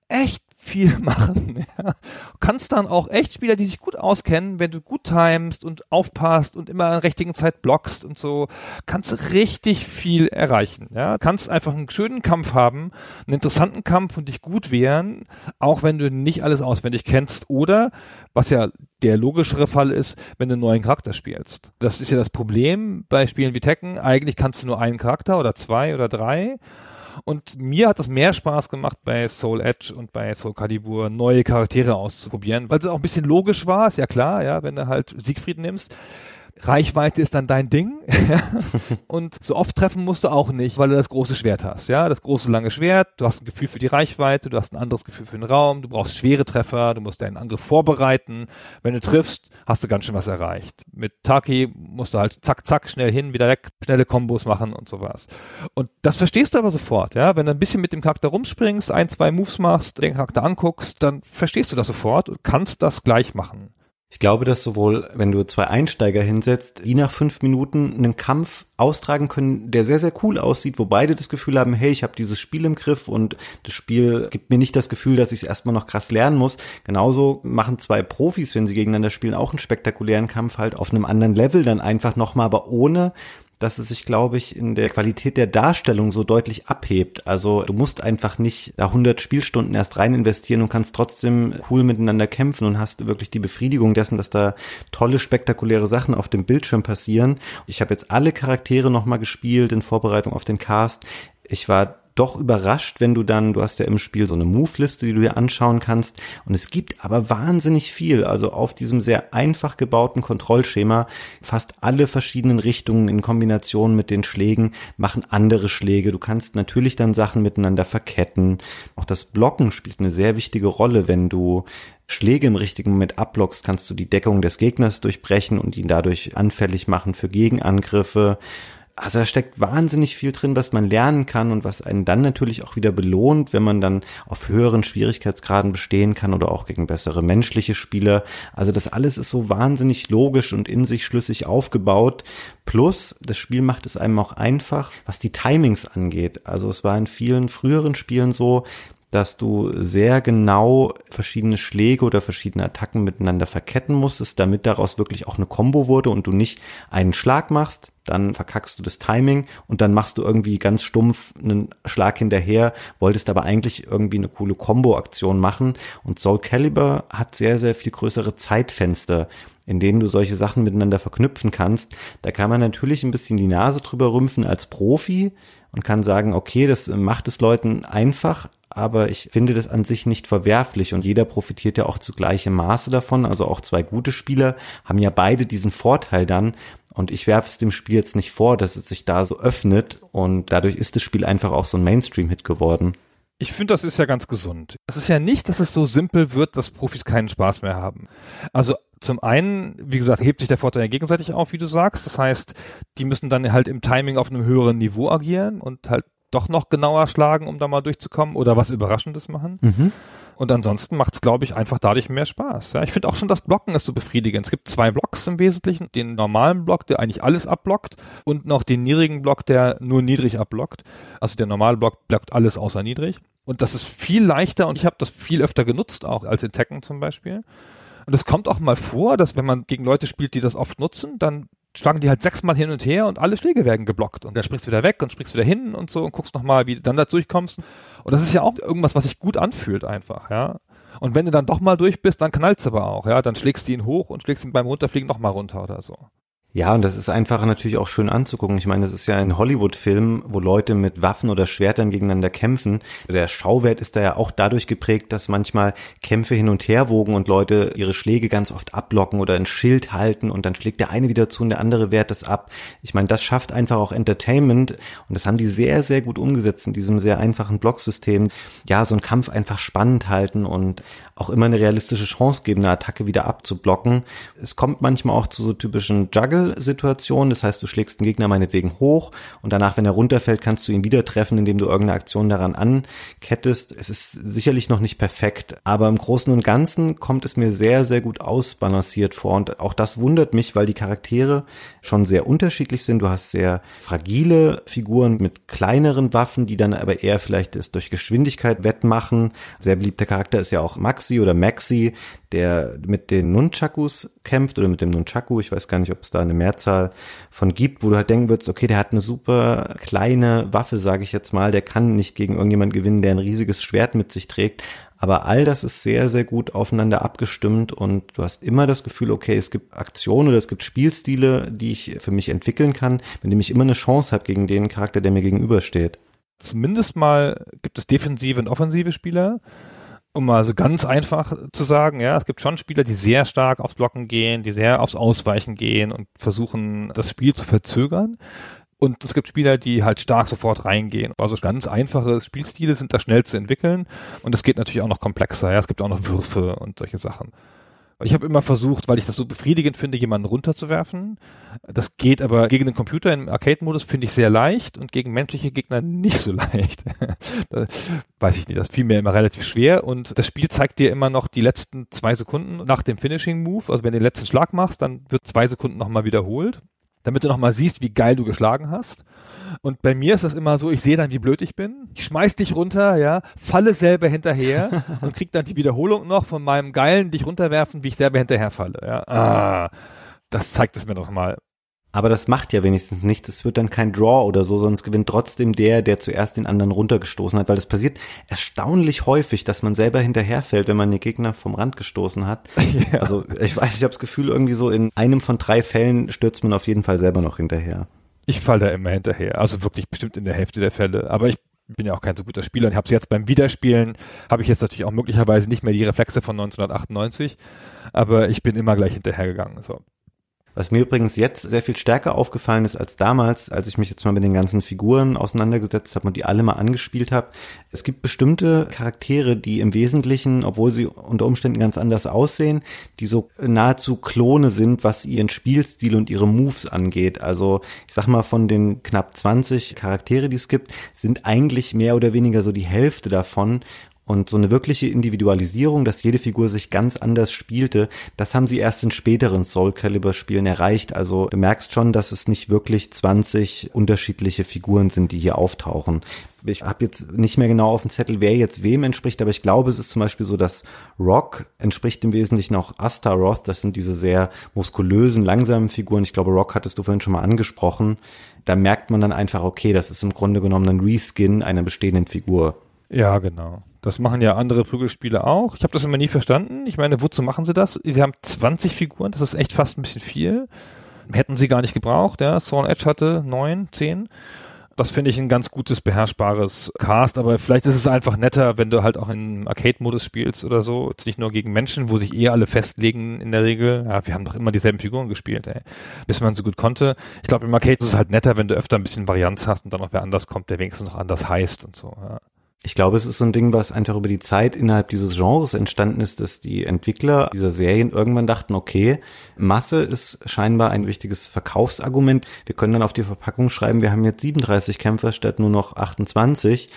echt viel machen. Ja. kannst dann auch echt Spieler, die sich gut auskennen, wenn du gut timest und aufpasst und immer an der richtigen Zeit blockst und so, kannst richtig viel erreichen. Ja. Kannst einfach einen schönen Kampf haben, einen interessanten Kampf und dich gut wehren, auch wenn du nicht alles auswendig kennst oder, was ja der logischere Fall ist, wenn du einen neuen Charakter spielst. Das ist ja das Problem bei Spielen wie Tekken. Eigentlich kannst du nur einen Charakter oder zwei oder drei und mir hat es mehr Spaß gemacht, bei Soul Edge und bei Soul Calibur neue Charaktere auszuprobieren, weil es auch ein bisschen logisch war, ist ja klar, ja, wenn du halt Siegfried nimmst. Reichweite ist dann dein Ding. und so oft treffen musst du auch nicht, weil du das große Schwert hast. Ja, das große lange Schwert. Du hast ein Gefühl für die Reichweite. Du hast ein anderes Gefühl für den Raum. Du brauchst schwere Treffer. Du musst deinen Angriff vorbereiten. Wenn du triffst, hast du ganz schön was erreicht. Mit Taki musst du halt zack, zack, schnell hin, wieder weg, schnelle Kombos machen und sowas. Und das verstehst du aber sofort, ja. Wenn du ein bisschen mit dem Charakter rumspringst, ein, zwei Moves machst, den Charakter anguckst, dann verstehst du das sofort und kannst das gleich machen. Ich glaube, dass sowohl, wenn du zwei Einsteiger hinsetzt, die nach fünf Minuten einen Kampf austragen können, der sehr, sehr cool aussieht, wo beide das Gefühl haben, hey, ich habe dieses Spiel im Griff und das Spiel gibt mir nicht das Gefühl, dass ich es erstmal noch krass lernen muss. Genauso machen zwei Profis, wenn sie gegeneinander spielen, auch einen spektakulären Kampf halt auf einem anderen Level dann einfach nochmal, aber ohne dass es sich, glaube ich, in der Qualität der Darstellung so deutlich abhebt. Also du musst einfach nicht da 100 Spielstunden erst rein investieren und kannst trotzdem cool miteinander kämpfen und hast wirklich die Befriedigung dessen, dass da tolle, spektakuläre Sachen auf dem Bildschirm passieren. Ich habe jetzt alle Charaktere nochmal gespielt in Vorbereitung auf den Cast. Ich war doch überrascht, wenn du dann, du hast ja im Spiel so eine Move-Liste, die du dir anschauen kannst. Und es gibt aber wahnsinnig viel. Also auf diesem sehr einfach gebauten Kontrollschema, fast alle verschiedenen Richtungen in Kombination mit den Schlägen machen andere Schläge. Du kannst natürlich dann Sachen miteinander verketten. Auch das Blocken spielt eine sehr wichtige Rolle, wenn du Schläge im richtigen Moment abblockst, kannst du die Deckung des Gegners durchbrechen und ihn dadurch anfällig machen für Gegenangriffe. Also da steckt wahnsinnig viel drin, was man lernen kann und was einen dann natürlich auch wieder belohnt, wenn man dann auf höheren Schwierigkeitsgraden bestehen kann oder auch gegen bessere menschliche Spieler. Also das alles ist so wahnsinnig logisch und in sich schlüssig aufgebaut. Plus, das Spiel macht es einem auch einfach, was die Timings angeht. Also es war in vielen früheren Spielen so, dass du sehr genau verschiedene Schläge oder verschiedene Attacken miteinander verketten musstest, damit daraus wirklich auch eine Combo wurde und du nicht einen Schlag machst, dann verkackst du das Timing und dann machst du irgendwie ganz stumpf einen Schlag hinterher, wolltest aber eigentlich irgendwie eine coole Combo-Aktion machen und Soul Calibur hat sehr, sehr viel größere Zeitfenster, in denen du solche Sachen miteinander verknüpfen kannst. Da kann man natürlich ein bisschen die Nase drüber rümpfen als Profi und kann sagen, okay, das macht es Leuten einfach, aber ich finde das an sich nicht verwerflich und jeder profitiert ja auch zu gleichem Maße davon. Also auch zwei gute Spieler haben ja beide diesen Vorteil dann und ich werfe es dem Spiel jetzt nicht vor, dass es sich da so öffnet und dadurch ist das Spiel einfach auch so ein Mainstream-Hit geworden. Ich finde, das ist ja ganz gesund. Es ist ja nicht, dass es so simpel wird, dass Profis keinen Spaß mehr haben. Also zum einen, wie gesagt, hebt sich der Vorteil ja gegenseitig auf, wie du sagst. Das heißt, die müssen dann halt im Timing auf einem höheren Niveau agieren und halt doch noch genauer schlagen, um da mal durchzukommen oder was Überraschendes machen. Mhm. Und ansonsten macht es, glaube ich, einfach dadurch mehr Spaß. Ja, ich finde auch schon das Blocken ist so befriedigend. Es gibt zwei Blocks im Wesentlichen. Den normalen Block, der eigentlich alles abblockt und noch den niedrigen Block, der nur niedrig abblockt. Also der normale Block blockt alles außer niedrig. Und das ist viel leichter und ich habe das viel öfter genutzt, auch als in Tekken zum Beispiel. Und es kommt auch mal vor, dass wenn man gegen Leute spielt, die das oft nutzen, dann schlagen die halt sechsmal hin und her und alle Schläge werden geblockt. Und dann springst du wieder weg und springst wieder hin und so und guckst nochmal, wie du dann da durchkommst. Und das ist ja auch irgendwas, was sich gut anfühlt einfach, ja. Und wenn du dann doch mal durch bist, dann knallst du aber auch, ja. Dann schlägst du ihn hoch und schlägst ihn beim Runterfliegen nochmal runter oder so. Ja, und das ist einfach natürlich auch schön anzugucken. Ich meine, es ist ja ein Hollywood-Film, wo Leute mit Waffen oder Schwertern gegeneinander kämpfen. Der Schauwert ist da ja auch dadurch geprägt, dass manchmal Kämpfe hin und her wogen und Leute ihre Schläge ganz oft abblocken oder ein Schild halten und dann schlägt der eine wieder zu und der andere wehrt es ab. Ich meine, das schafft einfach auch Entertainment und das haben die sehr, sehr gut umgesetzt in diesem sehr einfachen Blocksystem. Ja, so einen Kampf einfach spannend halten und auch immer eine realistische Chance geben, eine Attacke wieder abzublocken. Es kommt manchmal auch zu so typischen Juggle-Situationen. Das heißt, du schlägst den Gegner meinetwegen hoch und danach, wenn er runterfällt, kannst du ihn wieder treffen, indem du irgendeine Aktion daran ankettest. Es ist sicherlich noch nicht perfekt, aber im Großen und Ganzen kommt es mir sehr, sehr gut ausbalanciert vor. Und auch das wundert mich, weil die Charaktere schon sehr unterschiedlich sind. Du hast sehr fragile Figuren mit kleineren Waffen, die dann aber eher vielleicht es durch Geschwindigkeit wettmachen. Sehr beliebter Charakter ist ja auch Max Maxi oder Maxi, der mit den Nunchakus kämpft oder mit dem Nunchaku. Ich weiß gar nicht, ob es da eine Mehrzahl von gibt, wo du halt denken würdest, okay, der hat eine super kleine Waffe, sage ich jetzt mal. Der kann nicht gegen irgendjemand gewinnen, der ein riesiges Schwert mit sich trägt. Aber all das ist sehr, sehr gut aufeinander abgestimmt und du hast immer das Gefühl, okay, es gibt Aktionen oder es gibt Spielstile, die ich für mich entwickeln kann, mit dem ich immer eine Chance habe gegen den Charakter, der mir gegenübersteht. Zumindest mal gibt es defensive und offensive Spieler um mal so ganz einfach zu sagen, ja, es gibt schon Spieler, die sehr stark aufs Blocken gehen, die sehr aufs Ausweichen gehen und versuchen, das Spiel zu verzögern. Und es gibt Spieler, die halt stark sofort reingehen. Also ganz einfache Spielstile sind da schnell zu entwickeln. Und es geht natürlich auch noch komplexer. Ja, es gibt auch noch Würfe und solche Sachen. Ich habe immer versucht, weil ich das so befriedigend finde, jemanden runterzuwerfen. Das geht aber gegen den Computer im Arcade-Modus finde ich sehr leicht und gegen menschliche Gegner nicht so leicht. weiß ich nicht, das fiel mir immer relativ schwer und das Spiel zeigt dir immer noch die letzten zwei Sekunden nach dem Finishing Move. Also wenn du den letzten Schlag machst, dann wird zwei Sekunden nochmal wiederholt damit du nochmal siehst, wie geil du geschlagen hast. Und bei mir ist das immer so, ich sehe dann, wie blöd ich bin. Ich schmeiß dich runter, ja, falle selber hinterher und krieg dann die Wiederholung noch von meinem geilen dich runterwerfen, wie ich selber hinterher falle. Ja. Ah, das zeigt es mir doch mal. Aber das macht ja wenigstens nichts. Es wird dann kein Draw oder so, es gewinnt trotzdem der, der zuerst den anderen runtergestoßen hat, weil es passiert erstaunlich häufig, dass man selber hinterherfällt, wenn man den Gegner vom Rand gestoßen hat. Ja. Also ich weiß, ich habe das Gefühl, irgendwie so in einem von drei Fällen stürzt man auf jeden Fall selber noch hinterher. Ich fall da immer hinterher, also wirklich bestimmt in der Hälfte der Fälle. Aber ich bin ja auch kein so guter Spieler und habe jetzt beim Wiederspielen, habe ich jetzt natürlich auch möglicherweise nicht mehr die Reflexe von 1998, aber ich bin immer gleich hinterhergegangen. So. Was mir übrigens jetzt sehr viel stärker aufgefallen ist als damals, als ich mich jetzt mal mit den ganzen Figuren auseinandergesetzt habe und die alle mal angespielt habe. Es gibt bestimmte Charaktere, die im Wesentlichen, obwohl sie unter Umständen ganz anders aussehen, die so nahezu Klone sind, was ihren Spielstil und ihre Moves angeht. Also ich sag mal, von den knapp 20 Charaktere, die es gibt, sind eigentlich mehr oder weniger so die Hälfte davon Und so eine wirkliche Individualisierung, dass jede Figur sich ganz anders spielte, das haben sie erst in späteren Soul Calibur Spielen erreicht. Also du merkst schon, dass es nicht wirklich 20 unterschiedliche Figuren sind, die hier auftauchen. Ich habe jetzt nicht mehr genau auf dem Zettel, wer jetzt wem entspricht, aber ich glaube, es ist zum Beispiel so, dass Rock entspricht im Wesentlichen auch Astaroth. Das sind diese sehr muskulösen, langsamen Figuren. Ich glaube, Rock hattest du vorhin schon mal angesprochen. Da merkt man dann einfach, okay, das ist im Grunde genommen ein Reskin einer bestehenden Figur. Ja, genau. Das machen ja andere Prügelspiele auch. Ich habe das immer nie verstanden. Ich meine, wozu machen sie das? Sie haben 20 Figuren, das ist echt fast ein bisschen viel. Hätten sie gar nicht gebraucht, ja. Thorn Edge hatte neun, zehn. Das finde ich ein ganz gutes, beherrschbares Cast, aber vielleicht ist es einfach netter, wenn du halt auch im Arcade-Modus spielst oder so. Jetzt nicht nur gegen Menschen, wo sich eh alle festlegen in der Regel. Ja, wir haben doch immer dieselben Figuren gespielt, ey. Bis man so gut konnte. Ich glaube, im Arcade ist es halt netter, wenn du öfter ein bisschen Varianz hast und dann noch wer anders kommt, der wenigstens noch anders heißt und so, ja. Ich glaube, es ist so ein Ding, was einfach über die Zeit innerhalb dieses Genres entstanden ist, dass die Entwickler dieser Serien irgendwann dachten, okay, Masse ist scheinbar ein wichtiges Verkaufsargument. Wir können dann auf die Verpackung schreiben, wir haben jetzt 37 Kämpfer statt nur noch 28.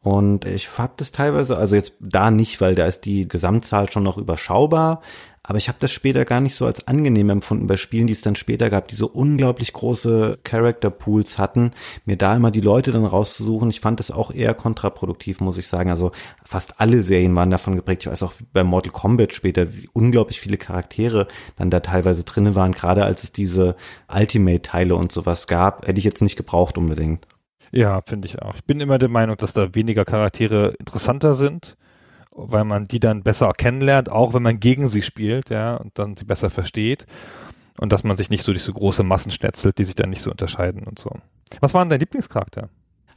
Und ich habe das teilweise, also jetzt da nicht, weil da ist die Gesamtzahl schon noch überschaubar, aber ich habe das später gar nicht so als angenehm empfunden bei Spielen, die es dann später gab, die so unglaublich große Character Pools hatten, mir da immer die Leute dann rauszusuchen. Ich fand das auch eher kontraproduktiv, muss ich sagen. Also fast alle Serien waren davon geprägt. Ich weiß auch bei Mortal Kombat später, wie unglaublich viele Charaktere dann da teilweise drinne waren, gerade als es diese Ultimate-Teile und sowas gab, hätte ich jetzt nicht gebraucht unbedingt. Ja, finde ich auch. Ich bin immer der Meinung, dass da weniger Charaktere interessanter sind weil man die dann besser kennenlernt, auch wenn man gegen sie spielt, ja, und dann sie besser versteht. Und dass man sich nicht so durch so große Massen schnetzelt, die sich dann nicht so unterscheiden und so. Was war denn dein Lieblingscharakter?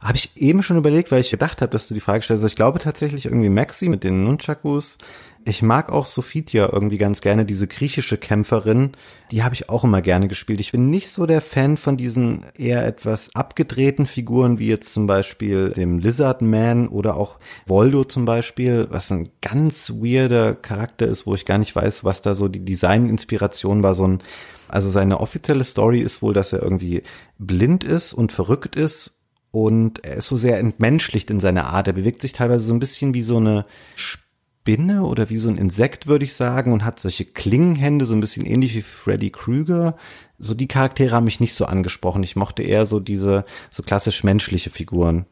Habe ich eben schon überlegt, weil ich gedacht habe, dass du die Frage stellst. Also ich glaube tatsächlich irgendwie Maxi mit den Nunchakus. Ich mag auch Sophitia irgendwie ganz gerne, diese griechische Kämpferin. Die habe ich auch immer gerne gespielt. Ich bin nicht so der Fan von diesen eher etwas abgedrehten Figuren, wie jetzt zum Beispiel dem Lizard Man oder auch Voldo zum Beispiel, was ein ganz weirder Charakter ist, wo ich gar nicht weiß, was da so die Design-Inspiration war. So ein, also seine offizielle Story ist wohl, dass er irgendwie blind ist und verrückt ist und er ist so sehr entmenschlicht in seiner Art. Er bewegt sich teilweise so ein bisschen wie so eine Spinne oder wie so ein Insekt, würde ich sagen, und hat solche Klingenhände, so ein bisschen ähnlich wie Freddy Krüger. So die Charaktere haben mich nicht so angesprochen. Ich mochte eher so diese so klassisch menschliche Figuren.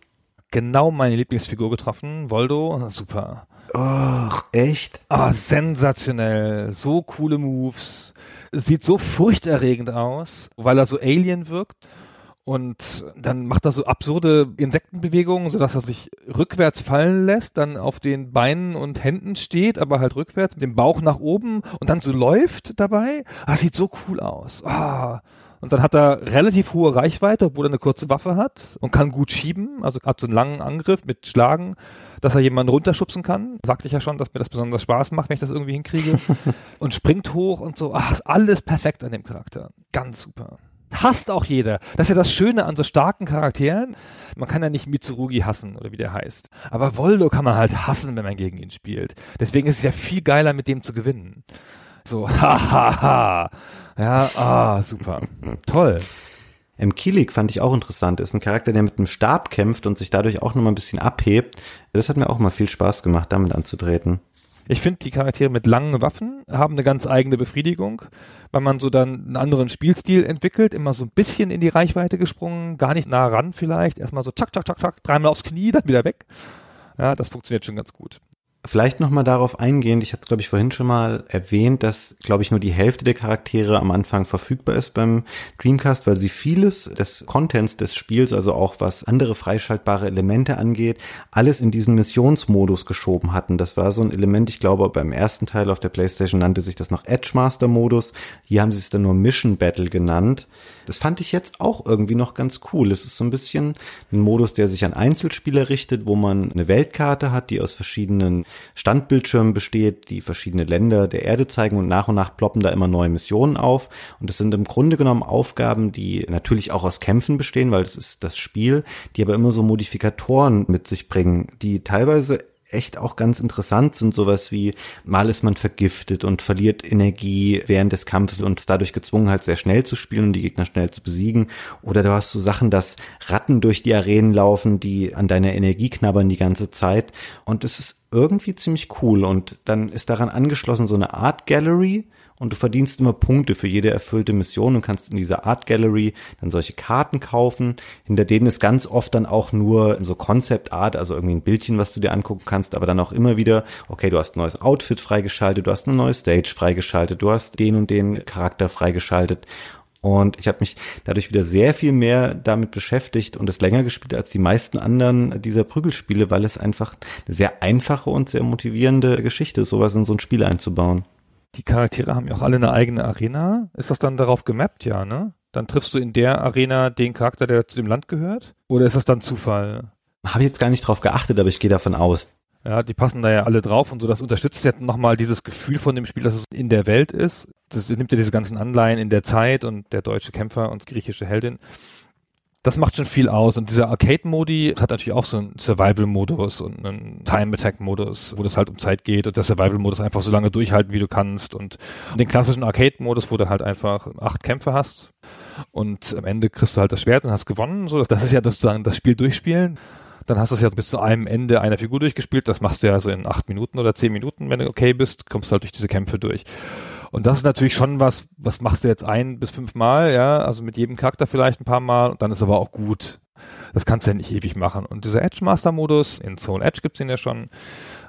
Genau meine Lieblingsfigur getroffen, Voldo, super. Och, echt? Ah, sensationell. So coole Moves. Sieht so furchterregend aus, weil er so Alien wirkt. Und dann macht er so absurde Insektenbewegungen, sodass er sich rückwärts fallen lässt, dann auf den Beinen und Händen steht, aber halt rückwärts mit dem Bauch nach oben und dann so läuft dabei. Das sieht so cool aus. Ah. Und dann hat er relativ hohe Reichweite, obwohl er eine kurze Waffe hat und kann gut schieben, also hat so einen langen Angriff mit Schlagen, dass er jemanden runterschubsen kann. Sagte ich ja schon, dass mir das besonders Spaß macht, wenn ich das irgendwie hinkriege. und springt hoch und so. Ach, ist alles perfekt an dem Charakter. Ganz super hasst auch jeder. Das ist ja das Schöne an so starken Charakteren. Man kann ja nicht Mitsurugi hassen oder wie der heißt. Aber Voldo kann man halt hassen, wenn man gegen ihn spielt. Deswegen ist es ja viel geiler, mit dem zu gewinnen. So, hahaha. ja, ah, super. Toll. M. Kilik fand ich auch interessant. Ist ein Charakter, der mit einem Stab kämpft und sich dadurch auch nochmal ein bisschen abhebt. Das hat mir auch mal viel Spaß gemacht, damit anzutreten. Ich finde, die Charaktere mit langen Waffen haben eine ganz eigene Befriedigung, weil man so dann einen anderen Spielstil entwickelt, immer so ein bisschen in die Reichweite gesprungen, gar nicht nah ran vielleicht, erstmal so zack, zack, zack, zack, dreimal aufs Knie, dann wieder weg. Ja, das funktioniert schon ganz gut. Vielleicht nochmal darauf eingehend, ich hatte es glaube ich vorhin schon mal erwähnt, dass glaube ich nur die Hälfte der Charaktere am Anfang verfügbar ist beim Dreamcast, weil sie vieles des Contents des Spiels, also auch was andere freischaltbare Elemente angeht, alles in diesen Missionsmodus geschoben hatten. Das war so ein Element, ich glaube beim ersten Teil auf der Playstation nannte sich das noch Edge Master Modus, hier haben sie es dann nur Mission Battle genannt. Das fand ich jetzt auch irgendwie noch ganz cool. Es ist so ein bisschen ein Modus, der sich an Einzelspieler richtet, wo man eine Weltkarte hat, die aus verschiedenen Standbildschirmen besteht, die verschiedene Länder der Erde zeigen und nach und nach ploppen da immer neue Missionen auf. Und es sind im Grunde genommen Aufgaben, die natürlich auch aus Kämpfen bestehen, weil das ist das Spiel, die aber immer so Modifikatoren mit sich bringen, die teilweise echt auch ganz interessant sind, sowas wie mal ist man vergiftet und verliert Energie während des Kampfes und ist dadurch gezwungen, halt sehr schnell zu spielen und die Gegner schnell zu besiegen. Oder du hast so Sachen, dass Ratten durch die Arenen laufen, die an deiner Energie knabbern die ganze Zeit. Und es ist irgendwie ziemlich cool und dann ist daran angeschlossen so eine Art Gallery und du verdienst immer Punkte für jede erfüllte Mission und kannst in dieser Art Gallery dann solche Karten kaufen, hinter denen ist ganz oft dann auch nur so Concept Art, also irgendwie ein Bildchen, was du dir angucken kannst, aber dann auch immer wieder, okay, du hast ein neues Outfit freigeschaltet, du hast eine neue Stage freigeschaltet, du hast den und den Charakter freigeschaltet und ich habe mich dadurch wieder sehr viel mehr damit beschäftigt und es länger gespielt als die meisten anderen dieser Prügelspiele, weil es einfach eine sehr einfache und sehr motivierende Geschichte ist, sowas in so ein Spiel einzubauen. Die Charaktere haben ja auch alle eine eigene Arena. Ist das dann darauf gemappt? Ja, ne? Dann triffst du in der Arena den Charakter, der zu dem Land gehört? Oder ist das dann Zufall? Habe ich jetzt gar nicht drauf geachtet, aber ich gehe davon aus. Ja, die passen da ja alle drauf und so. Das unterstützt ja nochmal dieses Gefühl von dem Spiel, dass es in der Welt ist. Das nimmt ja diese ganzen Anleihen in der Zeit und der deutsche Kämpfer und griechische Heldin. Das macht schon viel aus. Und dieser Arcade-Modi hat natürlich auch so einen Survival-Modus und einen Time-Attack-Modus, wo das halt um Zeit geht und der Survival-Modus einfach so lange durchhalten, wie du kannst. Und den klassischen Arcade-Modus, wo du halt einfach acht Kämpfe hast und am Ende kriegst du halt das Schwert und hast gewonnen. So, das ist ja sozusagen das Spiel durchspielen dann hast du es ja bis zu einem Ende einer Figur durchgespielt. Das machst du ja so in acht Minuten oder zehn Minuten, wenn du okay bist, kommst du halt durch diese Kämpfe durch. Und das ist natürlich schon was, was machst du jetzt ein bis fünf Mal, ja, also mit jedem Charakter vielleicht ein paar Mal und dann ist aber auch gut. Das kannst du ja nicht ewig machen. Und dieser Edge Master Modus, in Soul Edge gibt's ihn ja schon,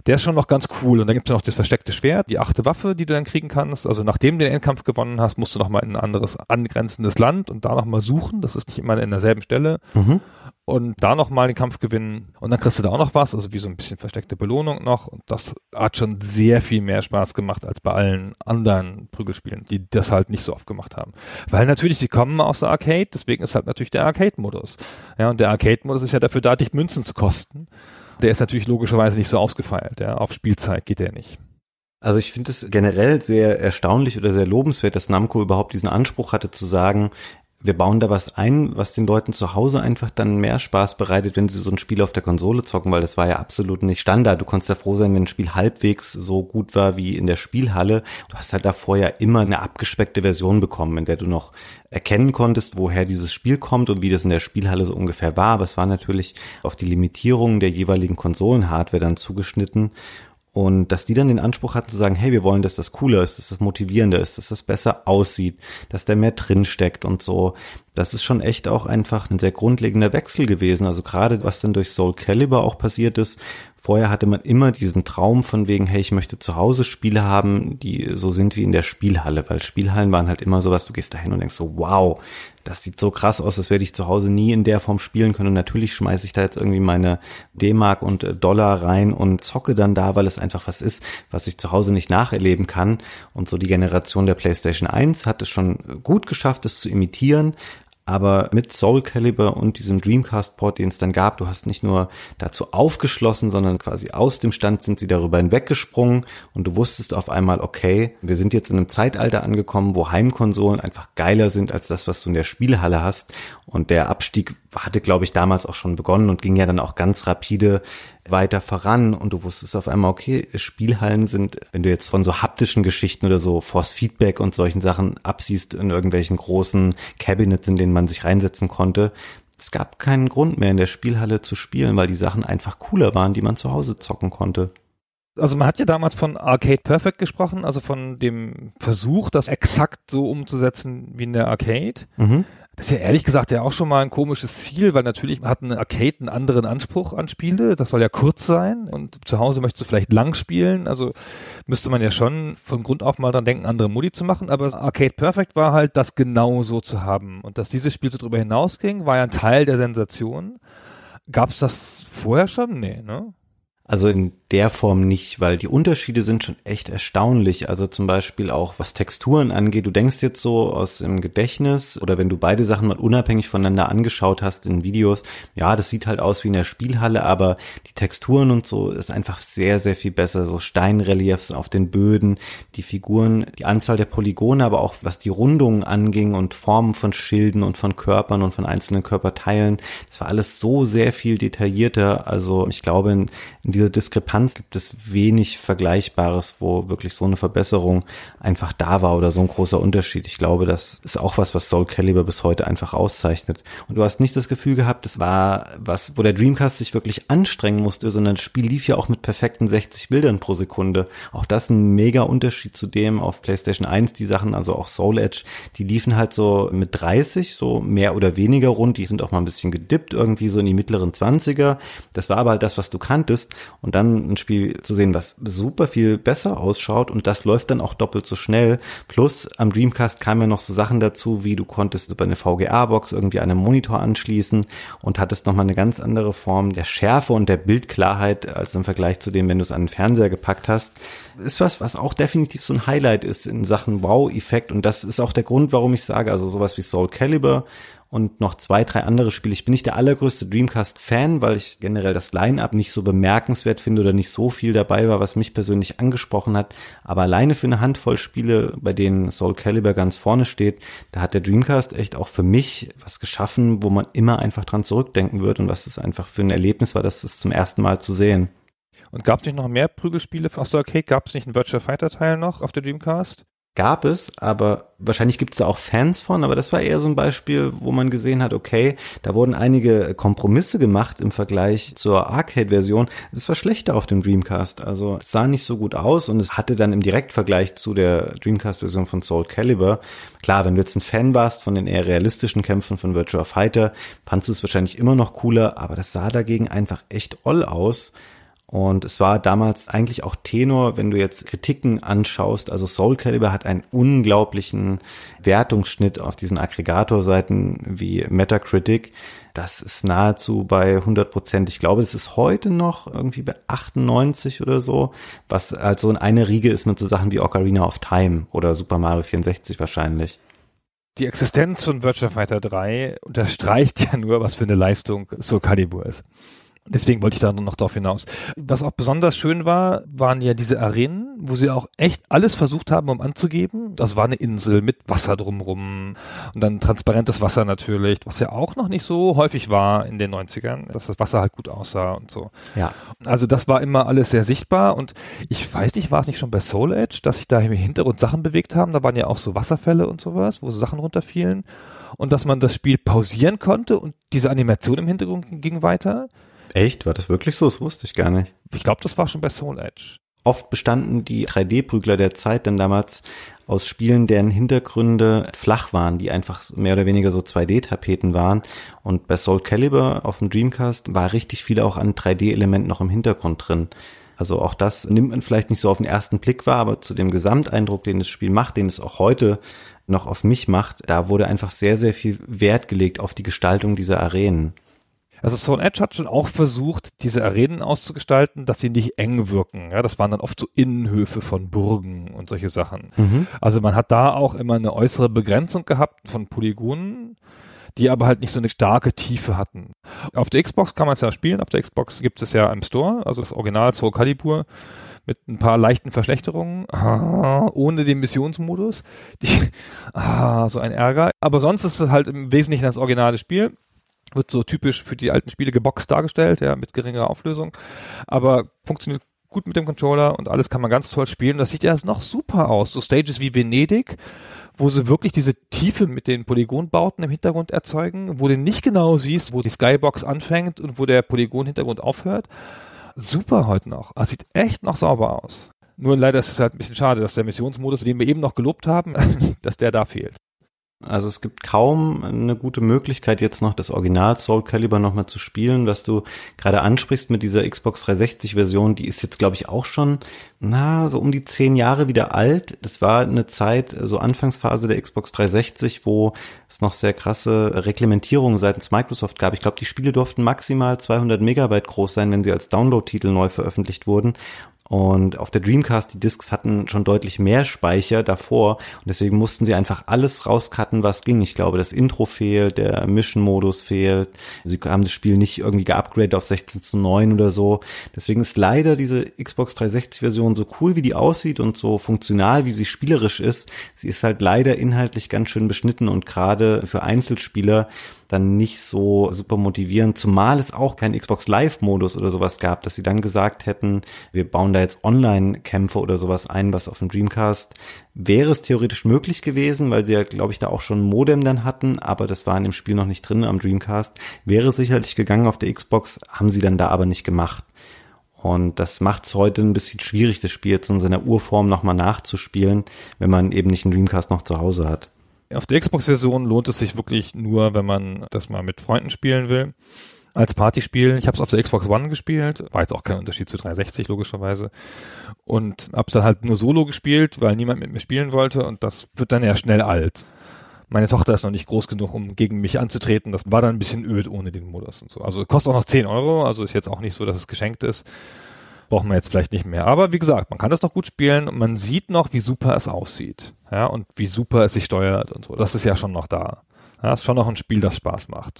der ist schon noch ganz cool. Und dann gibt's ja noch das versteckte Schwert, die achte Waffe, die du dann kriegen kannst. Also nachdem du den Endkampf gewonnen hast, musst du nochmal in ein anderes angrenzendes Land und da nochmal suchen. Das ist nicht immer in derselben Stelle. Mhm und da nochmal den Kampf gewinnen und dann kriegst du da auch noch was, also wie so ein bisschen versteckte Belohnung noch und das hat schon sehr viel mehr Spaß gemacht als bei allen anderen Prügelspielen, die das halt nicht so oft gemacht haben. Weil natürlich, sie kommen aus der Arcade, deswegen ist halt natürlich der Arcade-Modus. Ja, und der Arcade-Modus ist ja dafür da, dich Münzen zu kosten. Der ist natürlich logischerweise nicht so ausgefeilt, ja, auf Spielzeit geht der nicht. Also ich finde es generell sehr erstaunlich oder sehr lobenswert, dass Namco überhaupt diesen Anspruch hatte zu sagen, wir bauen da was ein, was den Leuten zu Hause einfach dann mehr Spaß bereitet, wenn sie so ein Spiel auf der Konsole zocken, weil das war ja absolut nicht Standard. Du konntest ja froh sein, wenn ein Spiel halbwegs so gut war wie in der Spielhalle. Du hast halt davor ja immer eine abgespeckte Version bekommen, in der du noch erkennen konntest, woher dieses Spiel kommt und wie das in der Spielhalle so ungefähr war. Aber es war natürlich auf die Limitierungen der jeweiligen Konsolenhardware dann zugeschnitten. Und dass die dann den Anspruch hatten zu sagen, hey, wir wollen, dass das cooler ist, dass das motivierender ist, dass das besser aussieht, dass da mehr drin steckt und so. Das ist schon echt auch einfach ein sehr grundlegender Wechsel gewesen. Also gerade was dann durch Soul Calibur auch passiert ist, Vorher hatte man immer diesen Traum von wegen, hey, ich möchte zu Hause Spiele haben, die so sind wie in der Spielhalle, weil Spielhallen waren halt immer sowas, du gehst da hin und denkst so, wow, das sieht so krass aus, das werde ich zu Hause nie in der Form spielen können. Und natürlich schmeiße ich da jetzt irgendwie meine D-Mark und äh, Dollar rein und zocke dann da, weil es einfach was ist, was ich zu Hause nicht nacherleben kann. Und so die Generation der PlayStation 1 hat es schon gut geschafft, es zu imitieren, aber mit Soul Calibur und diesem Dreamcast-Port, den es dann gab, du hast nicht nur dazu aufgeschlossen, sondern quasi aus dem Stand sind sie darüber hinweggesprungen und du wusstest auf einmal, okay, wir sind jetzt in einem Zeitalter angekommen, wo Heimkonsolen einfach geiler sind als das, was du in der Spielhalle hast. Und der Abstieg hatte, glaube ich, damals auch schon begonnen und ging ja dann auch ganz rapide weiter voran und du wusstest auf einmal, okay, Spielhallen sind, wenn du jetzt von so haptischen Geschichten oder so Force Feedback und solchen Sachen absiehst in irgendwelchen großen Cabinets, in denen man sich reinsetzen konnte, es gab keinen Grund mehr in der Spielhalle zu spielen, weil die Sachen einfach cooler waren, die man zu Hause zocken konnte. Also man hat ja damals von Arcade Perfect gesprochen, also von dem Versuch, das exakt so umzusetzen wie in der Arcade. Mhm. Das ist ja ehrlich gesagt ja auch schon mal ein komisches Ziel, weil natürlich hat eine Arcade einen anderen Anspruch an Spiele. Das soll ja kurz sein und zu Hause möchtest du vielleicht lang spielen. Also müsste man ja schon von Grund auf mal dran denken, andere Modi zu machen. Aber Arcade Perfect war halt, das genau so zu haben. Und dass dieses Spiel so drüber hinausging, war ja ein Teil der Sensation. Gab es das vorher schon? Nee, ne? Also in der Form nicht, weil die Unterschiede sind schon echt erstaunlich. Also zum Beispiel auch was Texturen angeht. Du denkst jetzt so aus dem Gedächtnis oder wenn du beide Sachen mal unabhängig voneinander angeschaut hast in Videos, ja, das sieht halt aus wie in der Spielhalle, aber die Texturen und so ist einfach sehr, sehr viel besser. So Steinreliefs auf den Böden, die Figuren, die Anzahl der Polygone, aber auch was die Rundungen anging und Formen von Schilden und von Körpern und von einzelnen Körperteilen. Das war alles so sehr viel detaillierter. Also ich glaube, in, in diese Diskrepanz gibt es wenig Vergleichbares, wo wirklich so eine Verbesserung einfach da war oder so ein großer Unterschied. Ich glaube, das ist auch was, was Soul Calibur bis heute einfach auszeichnet. Und du hast nicht das Gefühl gehabt, es war was, wo der Dreamcast sich wirklich anstrengen musste, sondern das Spiel lief ja auch mit perfekten 60 Bildern pro Sekunde. Auch das ein mega Unterschied zu dem auf PlayStation 1, die Sachen, also auch Soul Edge, die liefen halt so mit 30, so mehr oder weniger rund. Die sind auch mal ein bisschen gedippt, irgendwie so in die mittleren 20er. Das war aber halt das, was du kanntest. Und dann ein Spiel zu sehen, was super viel besser ausschaut und das läuft dann auch doppelt so schnell. Plus am Dreamcast kamen ja noch so Sachen dazu, wie du konntest über eine VGA-Box irgendwie einen Monitor anschließen und hattest nochmal eine ganz andere Form der Schärfe und der Bildklarheit als im Vergleich zu dem, wenn du es an den Fernseher gepackt hast. Ist was, was auch definitiv so ein Highlight ist in Sachen Wow-Effekt und das ist auch der Grund, warum ich sage, also sowas wie Soul Calibur und noch zwei, drei andere Spiele. Ich bin nicht der allergrößte Dreamcast-Fan, weil ich generell das Line-Up nicht so bemerkenswert finde oder nicht so viel dabei war, was mich persönlich angesprochen hat. Aber alleine für eine Handvoll Spiele, bei denen Soul Calibur ganz vorne steht, da hat der Dreamcast echt auch für mich was geschaffen, wo man immer einfach dran zurückdenken wird und was es einfach für ein Erlebnis war, das ist zum ersten Mal zu sehen. Und gab es nicht noch mehr Prügelspiele aus der Arcade? Gab es nicht einen Virtual Fighter Teil noch auf der Dreamcast? Gab es, aber wahrscheinlich gibt es da auch Fans von, aber das war eher so ein Beispiel, wo man gesehen hat, okay, da wurden einige Kompromisse gemacht im Vergleich zur Arcade-Version. Das war schlechter auf dem Dreamcast, also es sah nicht so gut aus und es hatte dann im Direktvergleich zu der Dreamcast-Version von Soul Calibur, klar, wenn du jetzt ein Fan warst von den eher realistischen Kämpfen von Virtua Fighter, fandst du es wahrscheinlich immer noch cooler, aber das sah dagegen einfach echt oll aus. Und es war damals eigentlich auch Tenor, wenn du jetzt Kritiken anschaust. Also Soul Calibur hat einen unglaublichen Wertungsschnitt auf diesen Aggregatorseiten wie Metacritic. Das ist nahezu bei 100 Prozent. Ich glaube, es ist heute noch irgendwie bei 98 oder so, was also in eine Riege ist mit so Sachen wie Ocarina of Time oder Super Mario 64 wahrscheinlich. Die Existenz von Virtua Fighter 3 unterstreicht ja nur, was für eine Leistung Soul Calibur ist. Deswegen wollte ich da noch darauf hinaus. Was auch besonders schön war, waren ja diese Arenen, wo sie auch echt alles versucht haben, um anzugeben. Das war eine Insel mit Wasser drumrum und dann transparentes Wasser natürlich, was ja auch noch nicht so häufig war in den 90ern, dass das Wasser halt gut aussah und so. Ja. Also das war immer alles sehr sichtbar und ich weiß nicht, war es nicht schon bei Soul Edge, dass sich da im Hintergrund Sachen bewegt haben? Da waren ja auch so Wasserfälle und sowas, wo so Sachen runterfielen und dass man das Spiel pausieren konnte und diese Animation im Hintergrund ging weiter. Echt? War das wirklich so? Das wusste ich gar nicht. Ich glaube, das war schon bei Soul Edge. Oft bestanden die 3D-Prügler der Zeit denn damals aus Spielen, deren Hintergründe flach waren, die einfach mehr oder weniger so 2D-Tapeten waren. Und bei Soul Calibur auf dem Dreamcast war richtig viel auch an 3D-Elementen noch im Hintergrund drin. Also auch das nimmt man vielleicht nicht so auf den ersten Blick wahr, aber zu dem Gesamteindruck, den das Spiel macht, den es auch heute noch auf mich macht, da wurde einfach sehr, sehr viel Wert gelegt auf die Gestaltung dieser Arenen. Also Stone Edge hat schon auch versucht, diese Arenen auszugestalten, dass sie nicht eng wirken. Ja, das waren dann oft so Innenhöfe von Burgen und solche Sachen. Mhm. Also man hat da auch immer eine äußere Begrenzung gehabt von Polygonen, die aber halt nicht so eine starke Tiefe hatten. Auf der Xbox kann man es ja spielen. Auf der Xbox gibt es ja im Store, also das Original Soul Calibur mit ein paar leichten Verschlechterungen, ah, ohne den Missionsmodus. Die, ah, so ein Ärger. Aber sonst ist es halt im Wesentlichen das originale Spiel wird so typisch für die alten Spiele geboxt dargestellt, ja, mit geringerer Auflösung, aber funktioniert gut mit dem Controller und alles kann man ganz toll spielen. Das sieht ja noch super aus. So Stages wie Venedig, wo sie wirklich diese Tiefe mit den Polygonbauten im Hintergrund erzeugen, wo du nicht genau siehst, wo die Skybox anfängt und wo der Polygonhintergrund aufhört. Super heute noch. Das sieht echt noch sauber aus. Nur leider ist es halt ein bisschen schade, dass der Missionsmodus, den wir eben noch gelobt haben, dass der da fehlt. Also es gibt kaum eine gute Möglichkeit jetzt noch das Original Soul Calibur nochmal zu spielen, was du gerade ansprichst mit dieser Xbox 360 Version, die ist jetzt glaube ich auch schon, na, so um die zehn Jahre wieder alt. Das war eine Zeit, so Anfangsphase der Xbox 360, wo es noch sehr krasse Reglementierungen seitens Microsoft gab. Ich glaube, die Spiele durften maximal 200 Megabyte groß sein, wenn sie als Download-Titel neu veröffentlicht wurden. Und auf der Dreamcast, die Discs hatten schon deutlich mehr Speicher davor und deswegen mussten sie einfach alles rauscutten, was ging. Ich glaube, das Intro fehlt, der Mission-Modus fehlt. Sie haben das Spiel nicht irgendwie geupgradet auf 16 zu 9 oder so. Deswegen ist leider diese Xbox 360-Version so cool, wie die aussieht und so funktional, wie sie spielerisch ist. Sie ist halt leider inhaltlich ganz schön beschnitten und gerade für Einzelspieler dann nicht so super motivierend, zumal es auch keinen Xbox Live-Modus oder sowas gab, dass sie dann gesagt hätten, wir bauen da jetzt Online-Kämpfe oder sowas ein, was auf dem Dreamcast wäre es theoretisch möglich gewesen, weil sie ja, glaube ich, da auch schon ein Modem dann hatten, aber das war in dem Spiel noch nicht drin am Dreamcast. Wäre sicherlich gegangen auf der Xbox, haben sie dann da aber nicht gemacht. Und das macht es heute ein bisschen schwierig, das Spiel jetzt in seiner Urform nochmal nachzuspielen, wenn man eben nicht einen Dreamcast noch zu Hause hat. Auf der Xbox-Version lohnt es sich wirklich nur, wenn man das mal mit Freunden spielen will. Als Partyspiel. Ich habe es auf der Xbox One gespielt. War jetzt auch kein Unterschied zu 360 logischerweise. Und habe es dann halt nur solo gespielt, weil niemand mit mir spielen wollte. Und das wird dann ja schnell alt. Meine Tochter ist noch nicht groß genug, um gegen mich anzutreten. Das war dann ein bisschen öd ohne den Modus und so. Also kostet auch noch 10 Euro. Also ist jetzt auch nicht so, dass es geschenkt ist braucht man jetzt vielleicht nicht mehr. Aber wie gesagt, man kann das noch gut spielen und man sieht noch, wie super es aussieht. Ja, und wie super es sich steuert und so. Das ist ja schon noch da. Ja, ist schon noch ein Spiel, das Spaß macht.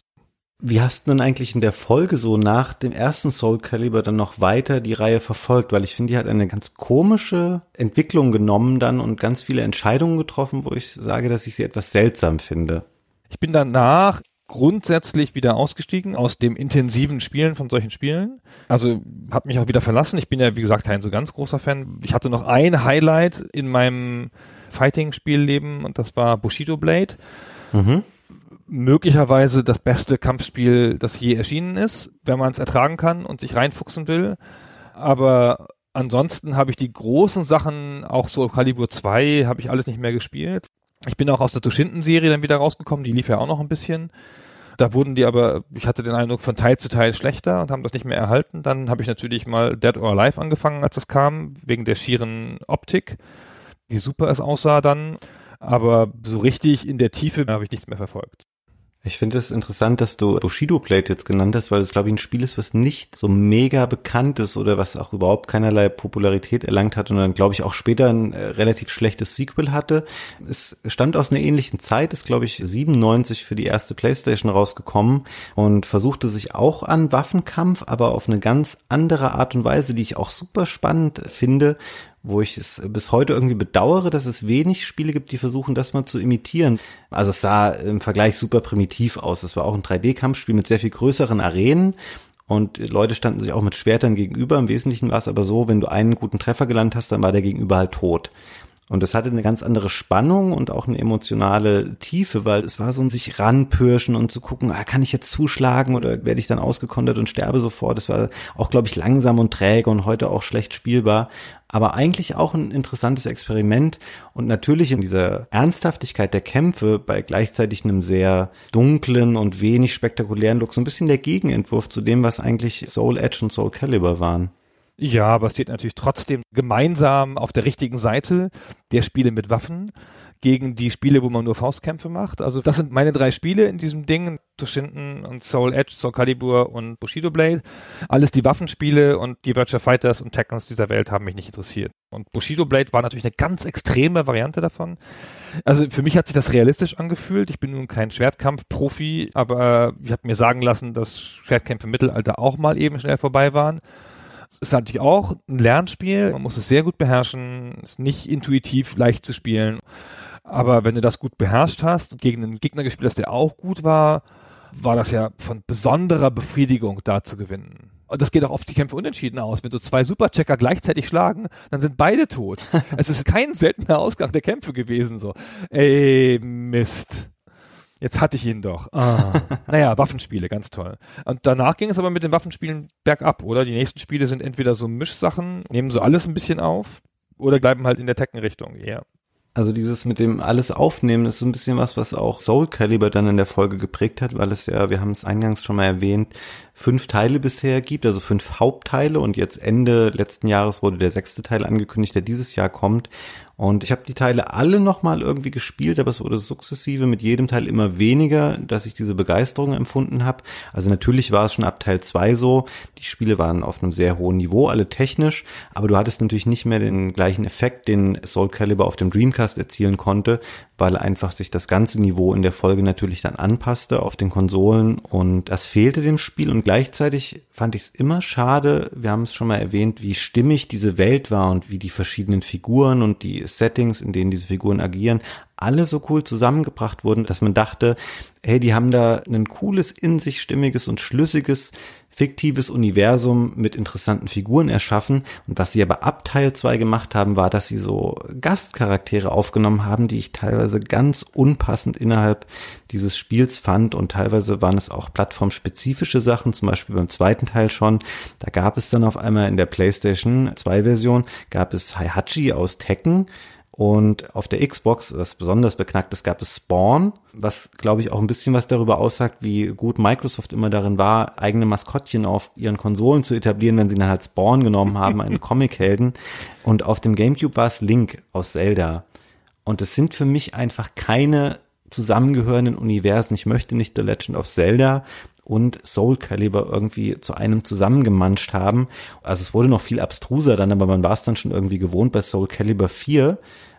Wie hast du denn eigentlich in der Folge so nach dem ersten Soul Calibur dann noch weiter die Reihe verfolgt? Weil ich finde, die hat eine ganz komische Entwicklung genommen dann und ganz viele Entscheidungen getroffen, wo ich sage, dass ich sie etwas seltsam finde. Ich bin danach grundsätzlich wieder ausgestiegen aus dem intensiven Spielen von solchen Spielen. Also habe mich auch wieder verlassen. Ich bin ja, wie gesagt, kein so ganz großer Fan. Ich hatte noch ein Highlight in meinem Fighting-Spielleben und das war Bushido Blade. Mhm. Möglicherweise das beste Kampfspiel, das je erschienen ist, wenn man es ertragen kann und sich reinfuchsen will. Aber ansonsten habe ich die großen Sachen, auch so Calibur 2, habe ich alles nicht mehr gespielt. Ich bin auch aus der Toshinden-Serie dann wieder rausgekommen, die lief ja auch noch ein bisschen. Da wurden die aber, ich hatte den Eindruck, von Teil zu Teil schlechter und haben das nicht mehr erhalten. Dann habe ich natürlich mal Dead or Alive angefangen, als das kam, wegen der schieren Optik, wie super es aussah dann. Aber so richtig in der Tiefe habe ich nichts mehr verfolgt. Ich finde es interessant, dass du Bushido Plate jetzt genannt hast, weil es, glaube ich, ein Spiel ist, was nicht so mega bekannt ist oder was auch überhaupt keinerlei Popularität erlangt hat und dann, glaube ich, auch später ein äh, relativ schlechtes Sequel hatte. Es stammt aus einer ähnlichen Zeit, ist, glaube ich, 97 für die erste Playstation rausgekommen und versuchte sich auch an Waffenkampf, aber auf eine ganz andere Art und Weise, die ich auch super spannend finde, wo ich es bis heute irgendwie bedauere, dass es wenig Spiele gibt, die versuchen, das mal zu imitieren. Also es sah im Vergleich super primitiv aus. Es war auch ein 3D-Kampfspiel mit sehr viel größeren Arenen und Leute standen sich auch mit Schwertern gegenüber. Im Wesentlichen war es aber so, wenn du einen guten Treffer gelandet hast, dann war der Gegenüber halt tot. Und das hatte eine ganz andere Spannung und auch eine emotionale Tiefe, weil es war so ein sich ranpirschen und zu gucken, ah, kann ich jetzt zuschlagen oder werde ich dann ausgekontert und sterbe sofort. Das war auch, glaube ich, langsam und träge und heute auch schlecht spielbar aber eigentlich auch ein interessantes Experiment und natürlich in dieser Ernsthaftigkeit der Kämpfe bei gleichzeitig einem sehr dunklen und wenig spektakulären Look so ein bisschen der Gegenentwurf zu dem, was eigentlich Soul Edge und Soul Calibur waren. Ja, aber es steht natürlich trotzdem gemeinsam auf der richtigen Seite der Spiele mit Waffen gegen die Spiele, wo man nur Faustkämpfe macht. Also das sind meine drei Spiele in diesem Ding. Toshinden und Soul Edge, Soul Calibur und Bushido Blade. Alles die Waffenspiele und die Virtua Fighters und Tekkens dieser Welt haben mich nicht interessiert. Und Bushido Blade war natürlich eine ganz extreme Variante davon. Also für mich hat sich das realistisch angefühlt. Ich bin nun kein Schwertkampf-Profi, aber ich habe mir sagen lassen, dass Schwertkämpfe im Mittelalter auch mal eben schnell vorbei waren. Es ist natürlich auch ein Lernspiel. Man muss es sehr gut beherrschen. Es ist nicht intuitiv leicht zu spielen. Aber wenn du das gut beherrscht hast und gegen einen Gegner gespielt hast, der auch gut war, war das ja von besonderer Befriedigung da zu gewinnen. Und das geht auch oft die Kämpfe unentschieden aus. Wenn so zwei Superchecker gleichzeitig schlagen, dann sind beide tot. es ist kein seltener Ausgang der Kämpfe gewesen, so. Ey, Mist. Jetzt hatte ich ihn doch. Ah. naja, Waffenspiele, ganz toll. Und danach ging es aber mit den Waffenspielen bergab, oder? Die nächsten Spiele sind entweder so Mischsachen, nehmen so alles ein bisschen auf, oder bleiben halt in der Tekken-Richtung eher. Also dieses mit dem alles aufnehmen ist so ein bisschen was, was auch Soul Calibur dann in der Folge geprägt hat, weil es ja, wir haben es eingangs schon mal erwähnt, fünf Teile bisher gibt, also fünf Hauptteile und jetzt Ende letzten Jahres wurde der sechste Teil angekündigt, der dieses Jahr kommt. Und ich habe die Teile alle nochmal irgendwie gespielt, aber es wurde sukzessive mit jedem Teil immer weniger, dass ich diese Begeisterung empfunden habe. Also natürlich war es schon ab Teil 2 so, die Spiele waren auf einem sehr hohen Niveau, alle technisch, aber du hattest natürlich nicht mehr den gleichen Effekt, den Soul Calibur auf dem Dreamcast erzielen konnte, weil einfach sich das ganze Niveau in der Folge natürlich dann anpasste auf den Konsolen und das fehlte dem Spiel und gleichzeitig fand ich es immer schade, wir haben es schon mal erwähnt, wie stimmig diese Welt war und wie die verschiedenen Figuren und die Settings, in denen diese Figuren agieren, alle so cool zusammengebracht wurden, dass man dachte, hey, die haben da ein cooles, in sich stimmiges und schlüssiges fiktives Universum mit interessanten Figuren erschaffen. Und was sie aber ab Teil 2 gemacht haben, war, dass sie so Gastcharaktere aufgenommen haben, die ich teilweise ganz unpassend innerhalb dieses Spiels fand. Und teilweise waren es auch plattformspezifische Sachen, zum Beispiel beim zweiten Teil schon. Da gab es dann auf einmal in der PlayStation 2 Version, gab es Heihachi aus Tekken und auf der Xbox, was besonders beknackt ist, gab es Spawn, was glaube ich auch ein bisschen was darüber aussagt, wie gut Microsoft immer darin war, eigene Maskottchen auf ihren Konsolen zu etablieren, wenn sie dann halt Spawn genommen haben, einen Comichelden. Und auf dem GameCube war es Link aus Zelda. Und es sind für mich einfach keine zusammengehörenden Universen. Ich möchte nicht The Legend of Zelda und Soul Calibur irgendwie zu einem zusammengemanscht haben. Also es wurde noch viel abstruser dann, aber man war es dann schon irgendwie gewohnt bei Soul Calibur 4.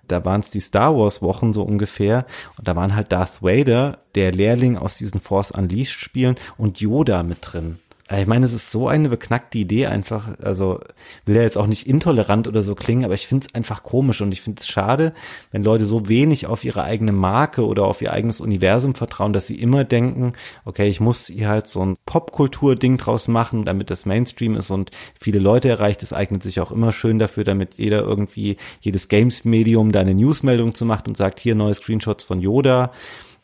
Da waren es die Star Wars Wochen so ungefähr und da waren halt Darth Vader, der Lehrling aus diesen Force Unleashed Spielen und Yoda mit drin. Ich meine, es ist so eine beknackte Idee einfach. Also will ja jetzt auch nicht intolerant oder so klingen, aber ich finde es einfach komisch und ich finde es schade, wenn Leute so wenig auf ihre eigene Marke oder auf ihr eigenes Universum vertrauen, dass sie immer denken, okay, ich muss hier halt so ein Popkultur-Ding draus machen, damit das Mainstream ist und viele Leute erreicht. Es eignet sich auch immer schön dafür, damit jeder irgendwie jedes Games-Medium da eine Newsmeldung zu macht und sagt, hier neue Screenshots von Yoda.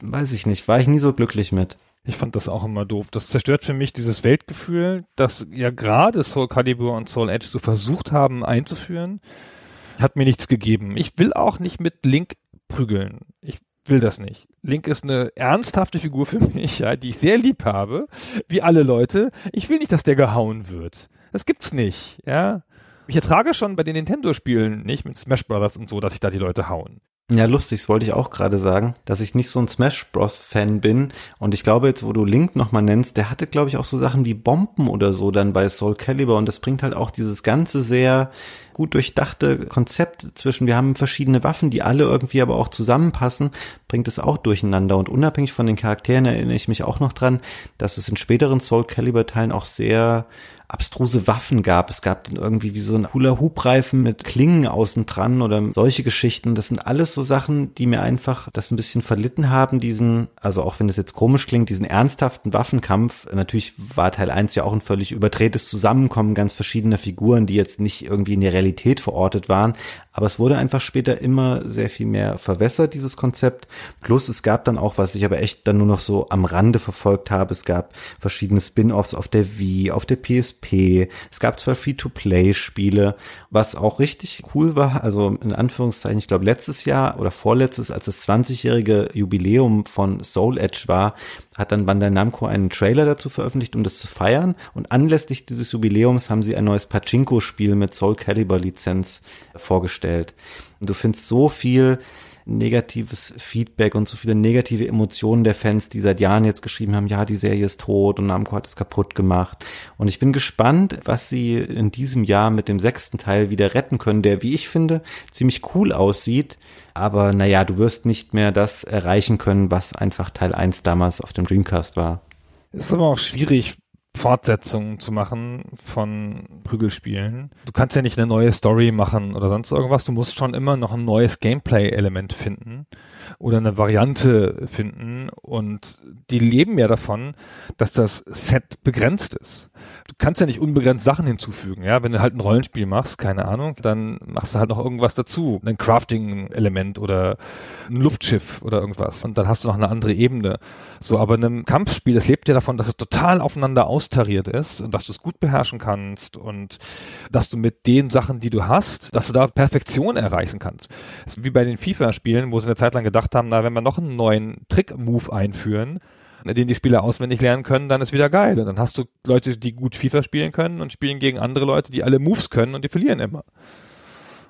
Weiß ich nicht, war ich nie so glücklich mit. Ich fand das auch immer doof. Das zerstört für mich dieses Weltgefühl, das ja gerade Soul Calibur und Soul Edge so versucht haben einzuführen. Hat mir nichts gegeben. Ich will auch nicht mit Link prügeln. Ich will das nicht. Link ist eine ernsthafte Figur für mich, ja, die ich sehr lieb habe, wie alle Leute. Ich will nicht, dass der gehauen wird. Das gibt's nicht, ja. Ich ertrage schon bei den Nintendo-Spielen nicht mit Smash Brothers und so, dass sich da die Leute hauen. Ja, lustig, das wollte ich auch gerade sagen, dass ich nicht so ein Smash Bros. Fan bin. Und ich glaube jetzt, wo du Link nochmal nennst, der hatte, glaube ich, auch so Sachen wie Bomben oder so dann bei Soul Calibur. Und das bringt halt auch dieses ganze sehr gut durchdachte Konzept zwischen, wir haben verschiedene Waffen, die alle irgendwie aber auch zusammenpassen, bringt es auch durcheinander. Und unabhängig von den Charakteren erinnere ich mich auch noch dran, dass es in späteren Soul Calibur Teilen auch sehr abstruse Waffen gab. Es gab dann irgendwie wie so ein Hula-Hoop-Reifen mit Klingen außen dran oder solche Geschichten. Das sind alles so Sachen, die mir einfach das ein bisschen verlitten haben, diesen, also auch wenn es jetzt komisch klingt, diesen ernsthaften Waffenkampf. Natürlich war Teil 1 ja auch ein völlig überdrehtes Zusammenkommen ganz verschiedener Figuren, die jetzt nicht irgendwie in der Realität verortet waren. Aber es wurde einfach später immer sehr viel mehr verwässert, dieses Konzept. Plus es gab dann auch, was ich aber echt dann nur noch so am Rande verfolgt habe, es gab verschiedene Spin-offs auf der Wii, auf der PSP. Es gab zwar Free-to-Play-Spiele, was auch richtig cool war. Also in Anführungszeichen, ich glaube letztes Jahr oder vorletztes, als das 20-jährige Jubiläum von Soul Edge war, hat dann Bandai Namco einen Trailer dazu veröffentlicht, um das zu feiern. Und anlässlich dieses Jubiläums haben sie ein neues Pachinko-Spiel mit Soul Calibur Lizenz vorgestellt. Und du findest so viel negatives Feedback und so viele negative Emotionen der Fans, die seit Jahren jetzt geschrieben haben, ja, die Serie ist tot und Namco hat es kaputt gemacht. Und ich bin gespannt, was sie in diesem Jahr mit dem sechsten Teil wieder retten können, der, wie ich finde, ziemlich cool aussieht. Aber naja, du wirst nicht mehr das erreichen können, was einfach Teil 1 damals auf dem Dreamcast war. ist aber auch schwierig, Fortsetzungen zu machen von Prügelspielen. Du kannst ja nicht eine neue Story machen oder sonst irgendwas. Du musst schon immer noch ein neues Gameplay-Element finden oder eine Variante finden. Und die leben ja davon, dass das Set begrenzt ist. Du kannst ja nicht unbegrenzt Sachen hinzufügen. Ja, wenn du halt ein Rollenspiel machst, keine Ahnung, dann machst du halt noch irgendwas dazu. Ein Crafting-Element oder ein Luftschiff oder irgendwas. Und dann hast du noch eine andere Ebene. So, aber in einem Kampfspiel, das lebt ja davon, dass es total aufeinander austariert ist und dass du es gut beherrschen kannst und dass du mit den Sachen, die du hast, dass du da Perfektion erreichen kannst. Das ist wie bei den FIFA-Spielen, wo sie eine Zeit lang gedacht haben, na, wenn wir noch einen neuen Trick-Move einführen, den die Spieler auswendig lernen können, dann ist wieder geil. Und dann hast du Leute, die gut FIFA spielen können und spielen gegen andere Leute, die alle Moves können und die verlieren immer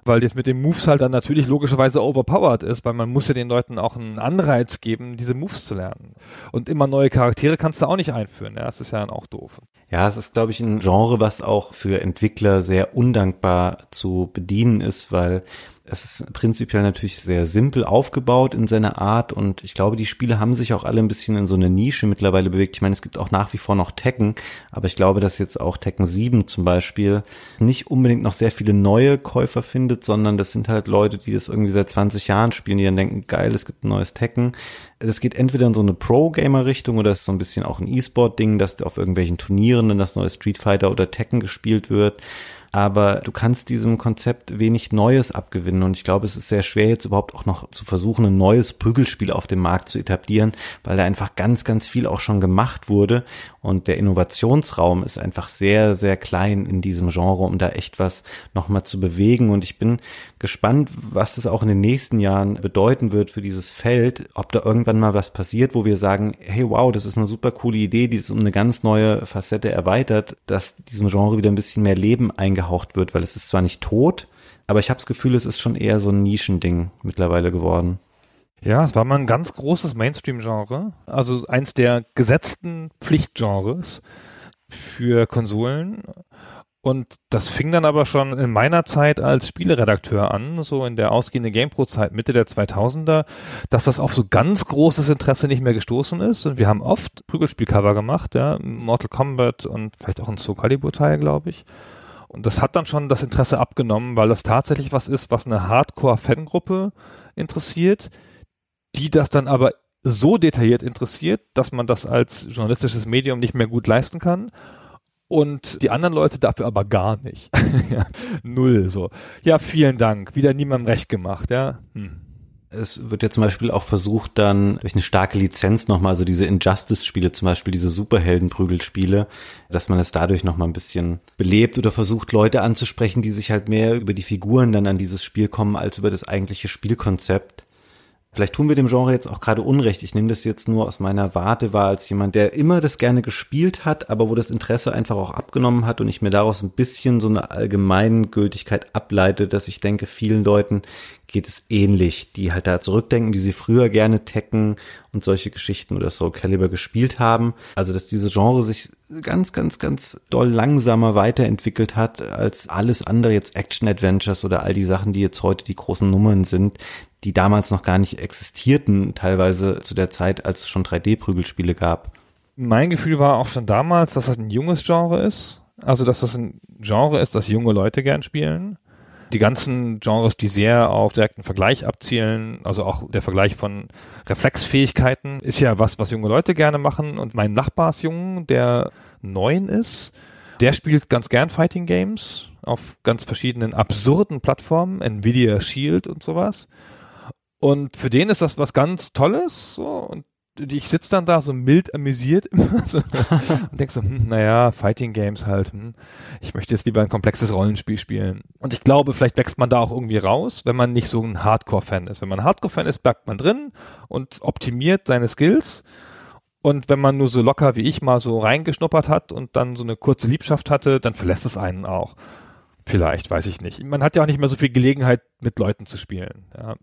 weil das mit den Moves halt dann natürlich logischerweise overpowered ist, weil man muss ja den Leuten auch einen Anreiz geben, diese Moves zu lernen. Und immer neue Charaktere kannst du auch nicht einführen, ja, das ist ja dann auch doof. Ja, es ist, glaube ich, ein Genre, was auch für Entwickler sehr undankbar zu bedienen ist, weil Es ist prinzipiell natürlich sehr simpel aufgebaut in seiner Art und ich glaube, die Spiele haben sich auch alle ein bisschen in so eine Nische mittlerweile bewegt. Ich meine, es gibt auch nach wie vor noch Tekken, aber ich glaube, dass jetzt auch Tekken 7 zum Beispiel nicht unbedingt noch sehr viele neue Käufer findet, sondern das sind halt Leute, die das irgendwie seit 20 Jahren spielen, die dann denken, geil, es gibt ein neues Tekken. Das geht entweder in so eine Pro-Gamer-Richtung oder ist so ein bisschen auch ein E-Sport-Ding, dass auf irgendwelchen Turnieren dann das neue Street Fighter oder Tekken gespielt wird aber du kannst diesem Konzept wenig Neues abgewinnen. Und ich glaube, es ist sehr schwer jetzt überhaupt auch noch zu versuchen, ein neues Prügelspiel auf dem Markt zu etablieren, weil da einfach ganz, ganz viel auch schon gemacht wurde. Und der Innovationsraum ist einfach sehr, sehr klein in diesem Genre, um da echt was nochmal zu bewegen. Und ich bin gespannt, was das auch in den nächsten Jahren bedeuten wird für dieses Feld, ob da irgendwann mal was passiert, wo wir sagen, hey wow, das ist eine super coole Idee, die es um eine ganz neue Facette erweitert, dass diesem Genre wieder ein bisschen mehr Leben eingeht eingehaucht wird, weil es ist zwar nicht tot, aber ich habe das Gefühl, es ist schon eher so ein Nischending mittlerweile geworden. Ja, es war mal ein ganz großes Mainstream-Genre, also eins der gesetzten Pflichtgenres für Konsolen. Und das fing dann aber schon in meiner Zeit als Spieleredakteur an, so in der ausgehenden GamePro-Zeit Mitte der 2000er, dass das auf so ganz großes Interesse nicht mehr gestoßen ist. Und wir haben oft Prügelspielcover gemacht, ja, Mortal Kombat und vielleicht auch ein Soul Calibur-Teil, glaube ich. Und das hat dann schon das Interesse abgenommen, weil das tatsächlich was ist, was eine Hardcore-Fangruppe interessiert, die das dann aber so detailliert interessiert, dass man das als journalistisches Medium nicht mehr gut leisten kann. Und die anderen Leute dafür aber gar nicht. ja, null so. Ja, vielen Dank. Wieder niemandem recht gemacht, ja. Hm. Es wird ja zum Beispiel auch versucht, dann durch eine starke Lizenz nochmal, also diese Injustice-Spiele, zum Beispiel diese Superhelden-Prügelspiele, dass man es dadurch nochmal ein bisschen belebt oder versucht, Leute anzusprechen, die sich halt mehr über die Figuren dann an dieses Spiel kommen, als über das eigentliche Spielkonzept. Vielleicht tun wir dem Genre jetzt auch gerade Unrecht. Ich nehme das jetzt nur aus meiner Warte wahr als jemand, der immer das gerne gespielt hat, aber wo das Interesse einfach auch abgenommen hat und ich mir daraus ein bisschen so eine Allgemeingültigkeit ableite, dass ich denke, vielen Leuten geht es ähnlich, die halt da zurückdenken, wie sie früher gerne Tekken und solche Geschichten oder Soul Calibur gespielt haben. Also, dass diese Genre sich ganz, ganz, ganz doll langsamer weiterentwickelt hat als alles andere jetzt Action-Adventures oder all die Sachen, die jetzt heute die großen Nummern sind, die damals noch gar nicht existierten, teilweise zu der Zeit, als es schon 3D-Prügelspiele gab. Mein Gefühl war auch schon damals, dass das ein junges Genre ist. Also, dass das ein Genre ist, das junge Leute gern spielen die ganzen Genres, die sehr auf direkten Vergleich abzielen, also auch der Vergleich von Reflexfähigkeiten, ist ja was, was junge Leute gerne machen. Und mein Nachbarsjungen, der neun ist, der spielt ganz gern Fighting Games auf ganz verschiedenen absurden Plattformen, Nvidia Shield und sowas. Und für den ist das was ganz Tolles, so, und ich sitze dann da so mild amüsiert immer so und denk so, hm, naja, Fighting Games halt, hm, ich möchte jetzt lieber ein komplexes Rollenspiel spielen. Und ich glaube, vielleicht wächst man da auch irgendwie raus, wenn man nicht so ein Hardcore-Fan ist. Wenn man Hardcore-Fan ist, bleibt man drin und optimiert seine Skills. Und wenn man nur so locker wie ich mal so reingeschnuppert hat und dann so eine kurze Liebschaft hatte, dann verlässt es einen auch. Vielleicht, weiß ich nicht. Man hat ja auch nicht mehr so viel Gelegenheit, mit Leuten zu spielen. Ja.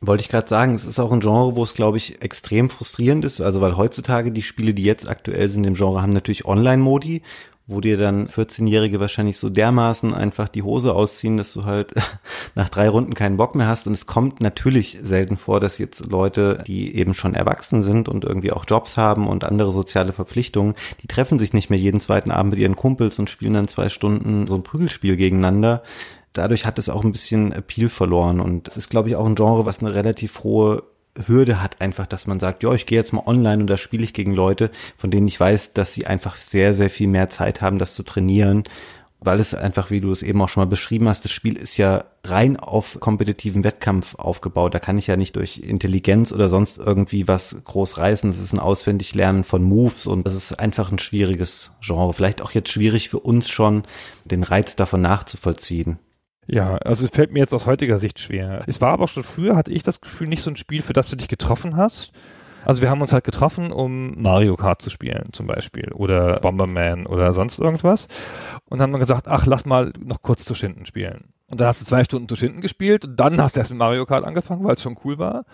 Wollte ich gerade sagen, es ist auch ein Genre, wo es, glaube ich, extrem frustrierend ist. Also weil heutzutage die Spiele, die jetzt aktuell sind im Genre, haben natürlich Online-Modi, wo dir dann 14-Jährige wahrscheinlich so dermaßen einfach die Hose ausziehen, dass du halt nach drei Runden keinen Bock mehr hast. Und es kommt natürlich selten vor, dass jetzt Leute, die eben schon erwachsen sind und irgendwie auch Jobs haben und andere soziale Verpflichtungen, die treffen sich nicht mehr jeden zweiten Abend mit ihren Kumpels und spielen dann zwei Stunden so ein Prügelspiel gegeneinander dadurch hat es auch ein bisschen Appeal verloren. Und es ist, glaube ich, auch ein Genre, was eine relativ hohe Hürde hat einfach, dass man sagt, ja, ich gehe jetzt mal online und da spiele ich gegen Leute, von denen ich weiß, dass sie einfach sehr, sehr viel mehr Zeit haben, das zu trainieren, weil es einfach, wie du es eben auch schon mal beschrieben hast, das Spiel ist ja rein auf kompetitiven Wettkampf aufgebaut. Da kann ich ja nicht durch Intelligenz oder sonst irgendwie was groß reißen. Es ist ein auswendig Lernen von Moves und es ist einfach ein schwieriges Genre. Vielleicht auch jetzt schwierig für uns schon, den Reiz davon nachzuvollziehen. Ja, also es fällt mir jetzt aus heutiger Sicht schwer. Es war aber schon früher, hatte ich das Gefühl, nicht so ein Spiel, für das du dich getroffen hast. Also wir haben uns halt getroffen, um Mario Kart zu spielen zum Beispiel oder Bomberman oder sonst irgendwas und haben dann gesagt, ach, lass mal noch kurz zu Schinden spielen. Und dann hast du zwei Stunden zu Schinden gespielt und dann hast du erst mit Mario Kart angefangen, weil es schon cool war.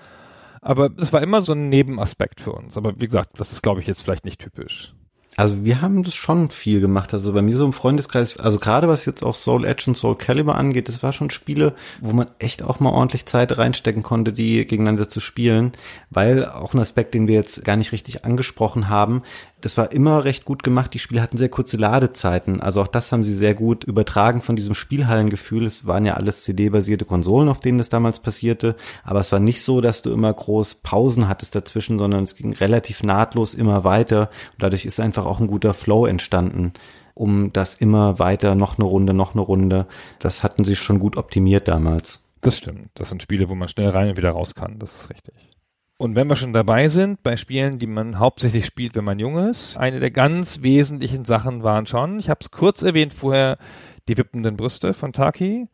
Aber es war immer so ein Nebenaspekt für uns. Aber wie gesagt, das ist, glaube ich, jetzt vielleicht nicht typisch. Also wir haben das schon viel gemacht. Also bei mir so im Freundeskreis, also gerade was jetzt auch Soul Edge und Soul Calibur angeht, das war schon Spiele, wo man echt auch mal ordentlich Zeit reinstecken konnte, die gegeneinander zu spielen, weil auch ein Aspekt, den wir jetzt gar nicht richtig angesprochen haben, das war immer recht gut gemacht. Die Spiele hatten sehr kurze Ladezeiten. Also auch das haben sie sehr gut übertragen von diesem Spielhallengefühl. Es waren ja alles CD-basierte Konsolen, auf denen das damals passierte. Aber es war nicht so, dass du immer groß Pausen hattest dazwischen, sondern es ging relativ nahtlos immer weiter. Und dadurch ist einfach auch ein guter Flow entstanden um das immer weiter, noch eine Runde, noch eine Runde. Das hatten sie schon gut optimiert damals. Das stimmt. Das sind Spiele, wo man schnell rein und wieder raus kann. Das ist richtig. Und wenn wir schon dabei sind, bei Spielen, die man hauptsächlich spielt, wenn man jung ist, eine der ganz wesentlichen Sachen waren schon, ich habe es kurz erwähnt vorher, die wippenden Brüste von Taki.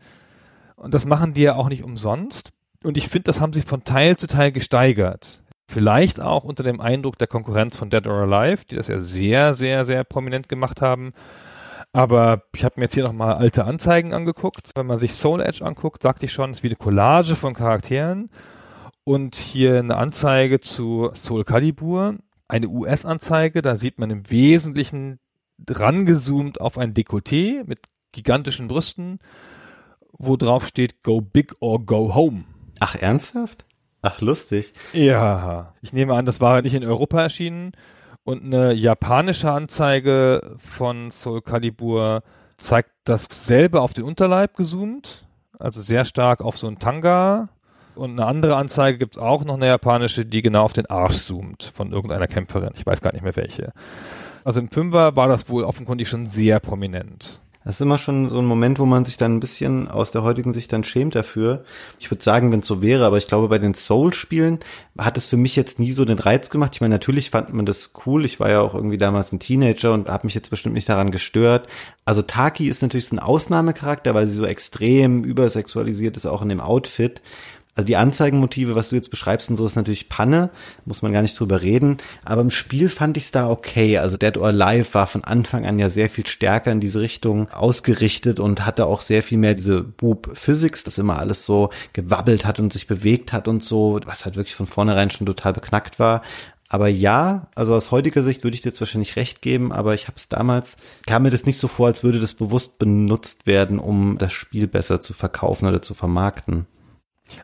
Und das machen die ja auch nicht umsonst. Und ich finde, das haben sie von Teil zu Teil gesteigert. Vielleicht auch unter dem Eindruck der Konkurrenz von Dead or Alive, die das ja sehr, sehr, sehr prominent gemacht haben. Aber ich habe mir jetzt hier nochmal alte Anzeigen angeguckt. Wenn man sich Soul Edge anguckt, sagte ich schon, es ist wie eine Collage von Charakteren und hier eine Anzeige zu Soul Calibur, eine US-Anzeige, da sieht man im Wesentlichen rangezoomt auf ein Dekolleté mit gigantischen Brüsten, wo drauf steht Go Big or Go Home. Ach, ernsthaft? Ach, lustig. Ja, ich nehme an, das war nicht in Europa erschienen. Und eine japanische Anzeige von Soul Calibur zeigt dasselbe auf den Unterleib gezoomt, also sehr stark auf so ein Tanga und eine andere Anzeige gibt's auch noch, eine japanische, die genau auf den Arsch zoomt von irgendeiner Kämpferin. Ich weiß gar nicht mehr welche. Also im Fünfer war das wohl offenkundig schon sehr prominent. Das ist immer schon so ein Moment, wo man sich dann ein bisschen aus der heutigen Sicht dann schämt dafür. Ich würde sagen, wenn es so wäre, aber ich glaube, bei den Soul-Spielen hat es für mich jetzt nie so den Reiz gemacht. Ich meine, natürlich fand man das cool. Ich war ja auch irgendwie damals ein Teenager und habe mich jetzt bestimmt nicht daran gestört. Also Taki ist natürlich so ein Ausnahmecharakter, weil sie so extrem übersexualisiert ist, auch in dem Outfit. Also die Anzeigenmotive, was du jetzt beschreibst und so, ist natürlich Panne, muss man gar nicht drüber reden. Aber im Spiel fand ich es da okay. Also Dead or Alive war von Anfang an ja sehr viel stärker in diese Richtung ausgerichtet und hatte auch sehr viel mehr diese Boob Physics, das immer alles so gewabbelt hat und sich bewegt hat und so, was halt wirklich von vornherein schon total beknackt war. Aber ja, also aus heutiger Sicht würde ich dir jetzt wahrscheinlich recht geben, aber ich habe es damals, kam mir das nicht so vor, als würde das bewusst benutzt werden, um das Spiel besser zu verkaufen oder zu vermarkten.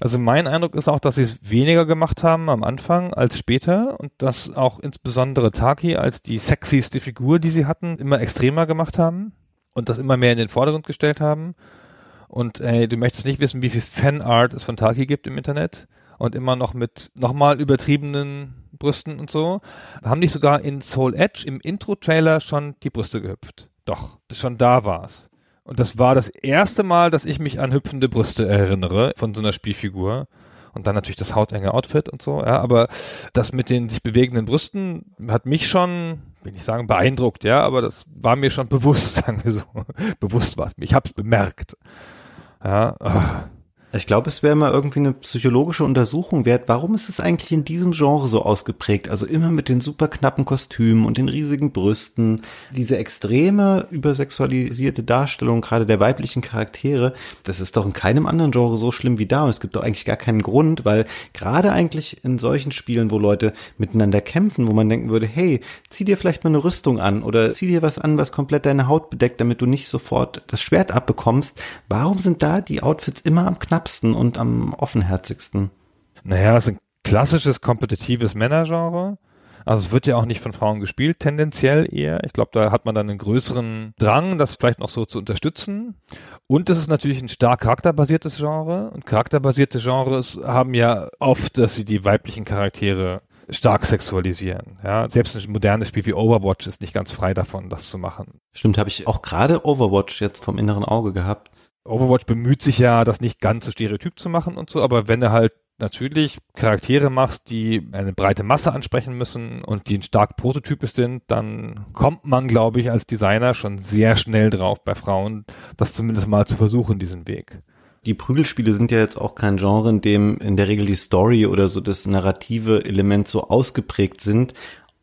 Also mein Eindruck ist auch, dass sie es weniger gemacht haben am Anfang als später und dass auch insbesondere Taki als die sexyste Figur, die sie hatten, immer extremer gemacht haben und das immer mehr in den Vordergrund gestellt haben. Und ey, du möchtest nicht wissen, wie viel Fanart es von Taki gibt im Internet und immer noch mit nochmal übertriebenen Brüsten und so. Haben die sogar in Soul Edge im Intro-Trailer schon die Brüste gehüpft. Doch, schon da war's. Und das war das erste Mal, dass ich mich an hüpfende Brüste erinnere von so einer Spielfigur. Und dann natürlich das hautenge Outfit und so, ja, aber das mit den sich bewegenden Brüsten hat mich schon, will ich sagen, beeindruckt, ja, aber das war mir schon bewusst, sagen wir so. bewusst war es mir. Ich hab's bemerkt. Ja, oh. Ich glaube, es wäre mal irgendwie eine psychologische Untersuchung wert. Warum ist es eigentlich in diesem Genre so ausgeprägt? Also immer mit den super knappen Kostümen und den riesigen Brüsten. Diese extreme übersexualisierte Darstellung gerade der weiblichen Charaktere, das ist doch in keinem anderen Genre so schlimm wie da. Und es gibt doch eigentlich gar keinen Grund, weil gerade eigentlich in solchen Spielen, wo Leute miteinander kämpfen, wo man denken würde, hey, zieh dir vielleicht mal eine Rüstung an oder zieh dir was an, was komplett deine Haut bedeckt, damit du nicht sofort das Schwert abbekommst. Warum sind da die Outfits immer am knapp knappsten und am offenherzigsten? Naja, es ist ein klassisches kompetitives Männergenre. Also es wird ja auch nicht von Frauen gespielt, tendenziell eher. Ich glaube, da hat man dann einen größeren Drang, das vielleicht noch so zu unterstützen. Und es ist natürlich ein stark charakterbasiertes Genre. Und charakterbasierte Genres haben ja oft, dass sie die weiblichen Charaktere stark sexualisieren. Ja, selbst ein modernes Spiel wie Overwatch ist nicht ganz frei davon, das zu machen. Stimmt, habe ich auch gerade Overwatch jetzt vom inneren Auge gehabt. Overwatch bemüht sich ja, das nicht ganz so stereotyp zu machen und so, aber wenn du halt natürlich Charaktere machst, die eine breite Masse ansprechen müssen und die stark prototypisch sind, dann kommt man, glaube ich, als Designer schon sehr schnell drauf bei Frauen, das zumindest mal zu versuchen, diesen Weg. Die Prügelspiele sind ja jetzt auch kein Genre, in dem in der Regel die Story oder so das narrative Element so ausgeprägt sind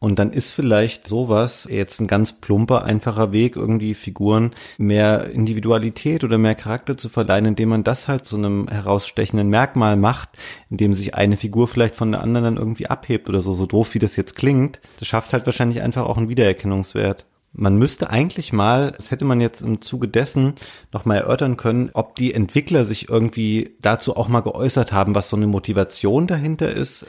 Und dann ist vielleicht sowas jetzt ein ganz plumper, einfacher Weg, irgendwie Figuren mehr Individualität oder mehr Charakter zu verleihen, indem man das halt zu einem herausstechenden Merkmal macht, indem sich eine Figur vielleicht von der anderen dann irgendwie abhebt oder so, so doof wie das jetzt klingt. Das schafft halt wahrscheinlich einfach auch einen Wiedererkennungswert. Man müsste eigentlich mal, das hätte man jetzt im Zuge dessen noch mal erörtern können, ob die Entwickler sich irgendwie dazu auch mal geäußert haben, was so eine Motivation dahinter ist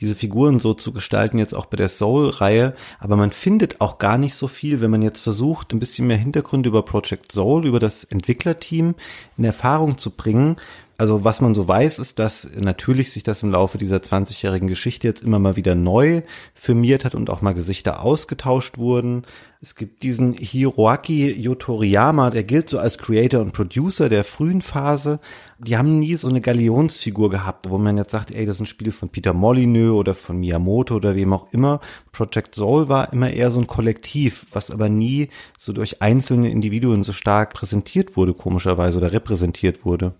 diese Figuren so zu gestalten, jetzt auch bei der Soul-Reihe. Aber man findet auch gar nicht so viel, wenn man jetzt versucht, ein bisschen mehr Hintergründe über Project Soul, über das Entwicklerteam in Erfahrung zu bringen. Also was man so weiß, ist, dass natürlich sich das im Laufe dieser 20-jährigen Geschichte jetzt immer mal wieder neu firmiert hat und auch mal Gesichter ausgetauscht wurden. Es gibt diesen Hiroaki Yotoriyama, der gilt so als Creator und Producer der frühen Phase. Die haben nie so eine Galionsfigur gehabt, wo man jetzt sagt, ey, das ist ein Spiel von Peter Molyneux oder von Miyamoto oder wem auch immer. Project Soul war immer eher so ein Kollektiv, was aber nie so durch einzelne Individuen so stark präsentiert wurde, komischerweise, oder repräsentiert wurde.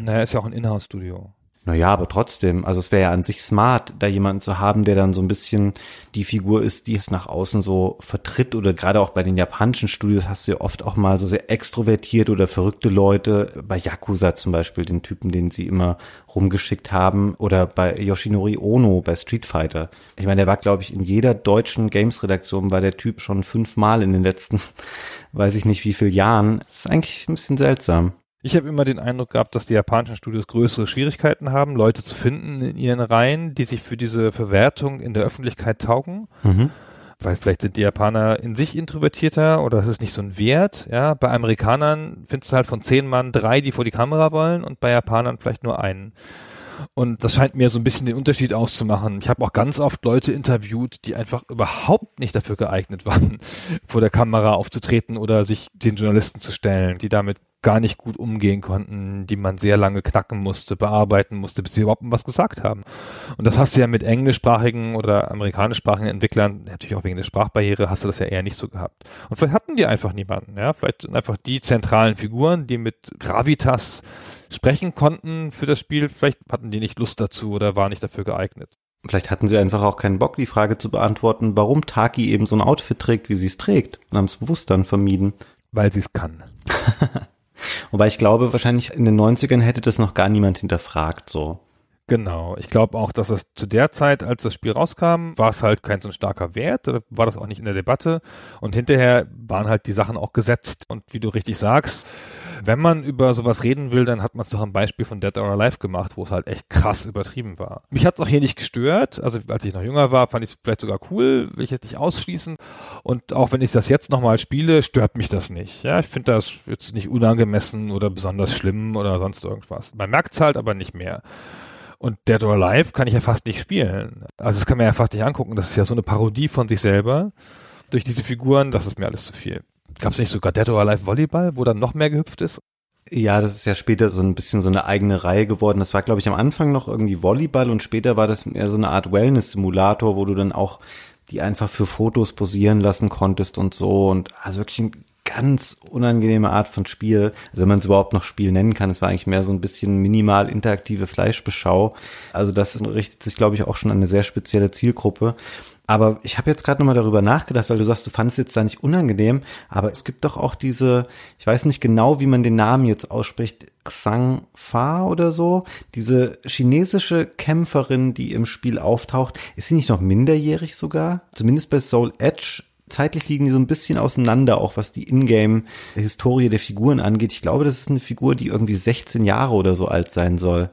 Naja, ist ja auch ein Inhouse-Studio. Naja, aber trotzdem, also es wäre ja an sich smart, da jemanden zu haben, der dann so ein bisschen die Figur ist, die es nach außen so vertritt oder gerade auch bei den japanischen Studios hast du ja oft auch mal so sehr extrovertiert oder verrückte Leute, bei Yakuza zum Beispiel, den Typen, den sie immer rumgeschickt haben oder bei Yoshinori Ono bei Street Fighter. Ich meine, der war, glaube ich, in jeder deutschen Games-Redaktion war der Typ schon fünfmal in den letzten, weiß ich nicht wie viel Jahren. Das ist eigentlich ein bisschen seltsam. Ich habe immer den Eindruck gehabt, dass die japanischen Studios größere Schwierigkeiten haben, Leute zu finden in ihren Reihen, die sich für diese Verwertung in der Öffentlichkeit taugen. Mhm. Weil vielleicht sind die Japaner in sich introvertierter oder das ist nicht so ein Wert. Ja, bei Amerikanern findest du halt von zehn Mann drei, die vor die Kamera wollen und bei Japanern vielleicht nur einen. Und das scheint mir so ein bisschen den Unterschied auszumachen. Ich habe auch ganz oft Leute interviewt, die einfach überhaupt nicht dafür geeignet waren, vor der Kamera aufzutreten oder sich den Journalisten zu stellen, die damit gar nicht gut umgehen konnten, die man sehr lange knacken musste, bearbeiten musste, bis sie überhaupt was gesagt haben. Und das hast du ja mit englischsprachigen oder amerikanischsprachigen Entwicklern, natürlich auch wegen der Sprachbarriere, hast du das ja eher nicht so gehabt. Und vielleicht hatten die einfach niemanden, ja, vielleicht sind einfach die zentralen Figuren, die mit Gravitas sprechen konnten für das Spiel, vielleicht hatten die nicht Lust dazu oder waren nicht dafür geeignet. Vielleicht hatten sie einfach auch keinen Bock, die Frage zu beantworten, warum Taki eben so ein Outfit trägt, wie sie es trägt, und haben es bewusst dann vermieden. Weil sie es kann. Wobei ich glaube, wahrscheinlich in den 90ern hätte das noch gar niemand hinterfragt, so. Genau. Ich glaube auch, dass es zu der Zeit, als das Spiel rauskam, war es halt kein so ein starker Wert, war das auch nicht in der Debatte. Und hinterher waren halt die Sachen auch gesetzt. Und wie du richtig sagst, wenn man über sowas reden will, dann hat man es doch am Beispiel von Dead or Alive gemacht, wo es halt echt krass übertrieben war. Mich hat es auch hier nicht gestört. Also als ich noch jünger war, fand ich es vielleicht sogar cool, will ich jetzt nicht ausschließen. Und auch wenn ich das jetzt nochmal spiele, stört mich das nicht. Ja, ich finde das jetzt nicht unangemessen oder besonders schlimm oder sonst irgendwas. Man merkt es halt, aber nicht mehr. Und Dead or Alive kann ich ja fast nicht spielen. Also das kann man ja fast nicht angucken. Das ist ja so eine Parodie von sich selber. Durch diese Figuren, das ist mir alles zu viel. Gab es nicht sogar Dead or Alive Volleyball, wo dann noch mehr gehüpft ist? Ja, das ist ja später so ein bisschen so eine eigene Reihe geworden. Das war, glaube ich, am Anfang noch irgendwie Volleyball und später war das eher so eine Art Wellness-Simulator, wo du dann auch die einfach für Fotos posieren lassen konntest und so. Und also wirklich ein ganz unangenehme Art von Spiel, also wenn man es überhaupt noch Spiel nennen kann. Es war eigentlich mehr so ein bisschen minimal interaktive Fleischbeschau. Also das richtet sich, glaube ich, auch schon an eine sehr spezielle Zielgruppe. Aber ich habe jetzt gerade nochmal darüber nachgedacht, weil du sagst, du fandest jetzt da nicht unangenehm, aber es gibt doch auch diese, ich weiß nicht genau, wie man den Namen jetzt ausspricht, Xang Fa oder so, diese chinesische Kämpferin, die im Spiel auftaucht. Ist sie nicht noch minderjährig sogar? Zumindest bei Soul Edge zeitlich liegen die so ein bisschen auseinander, auch was die Ingame-Historie der Figuren angeht. Ich glaube, das ist eine Figur, die irgendwie 16 Jahre oder so alt sein soll.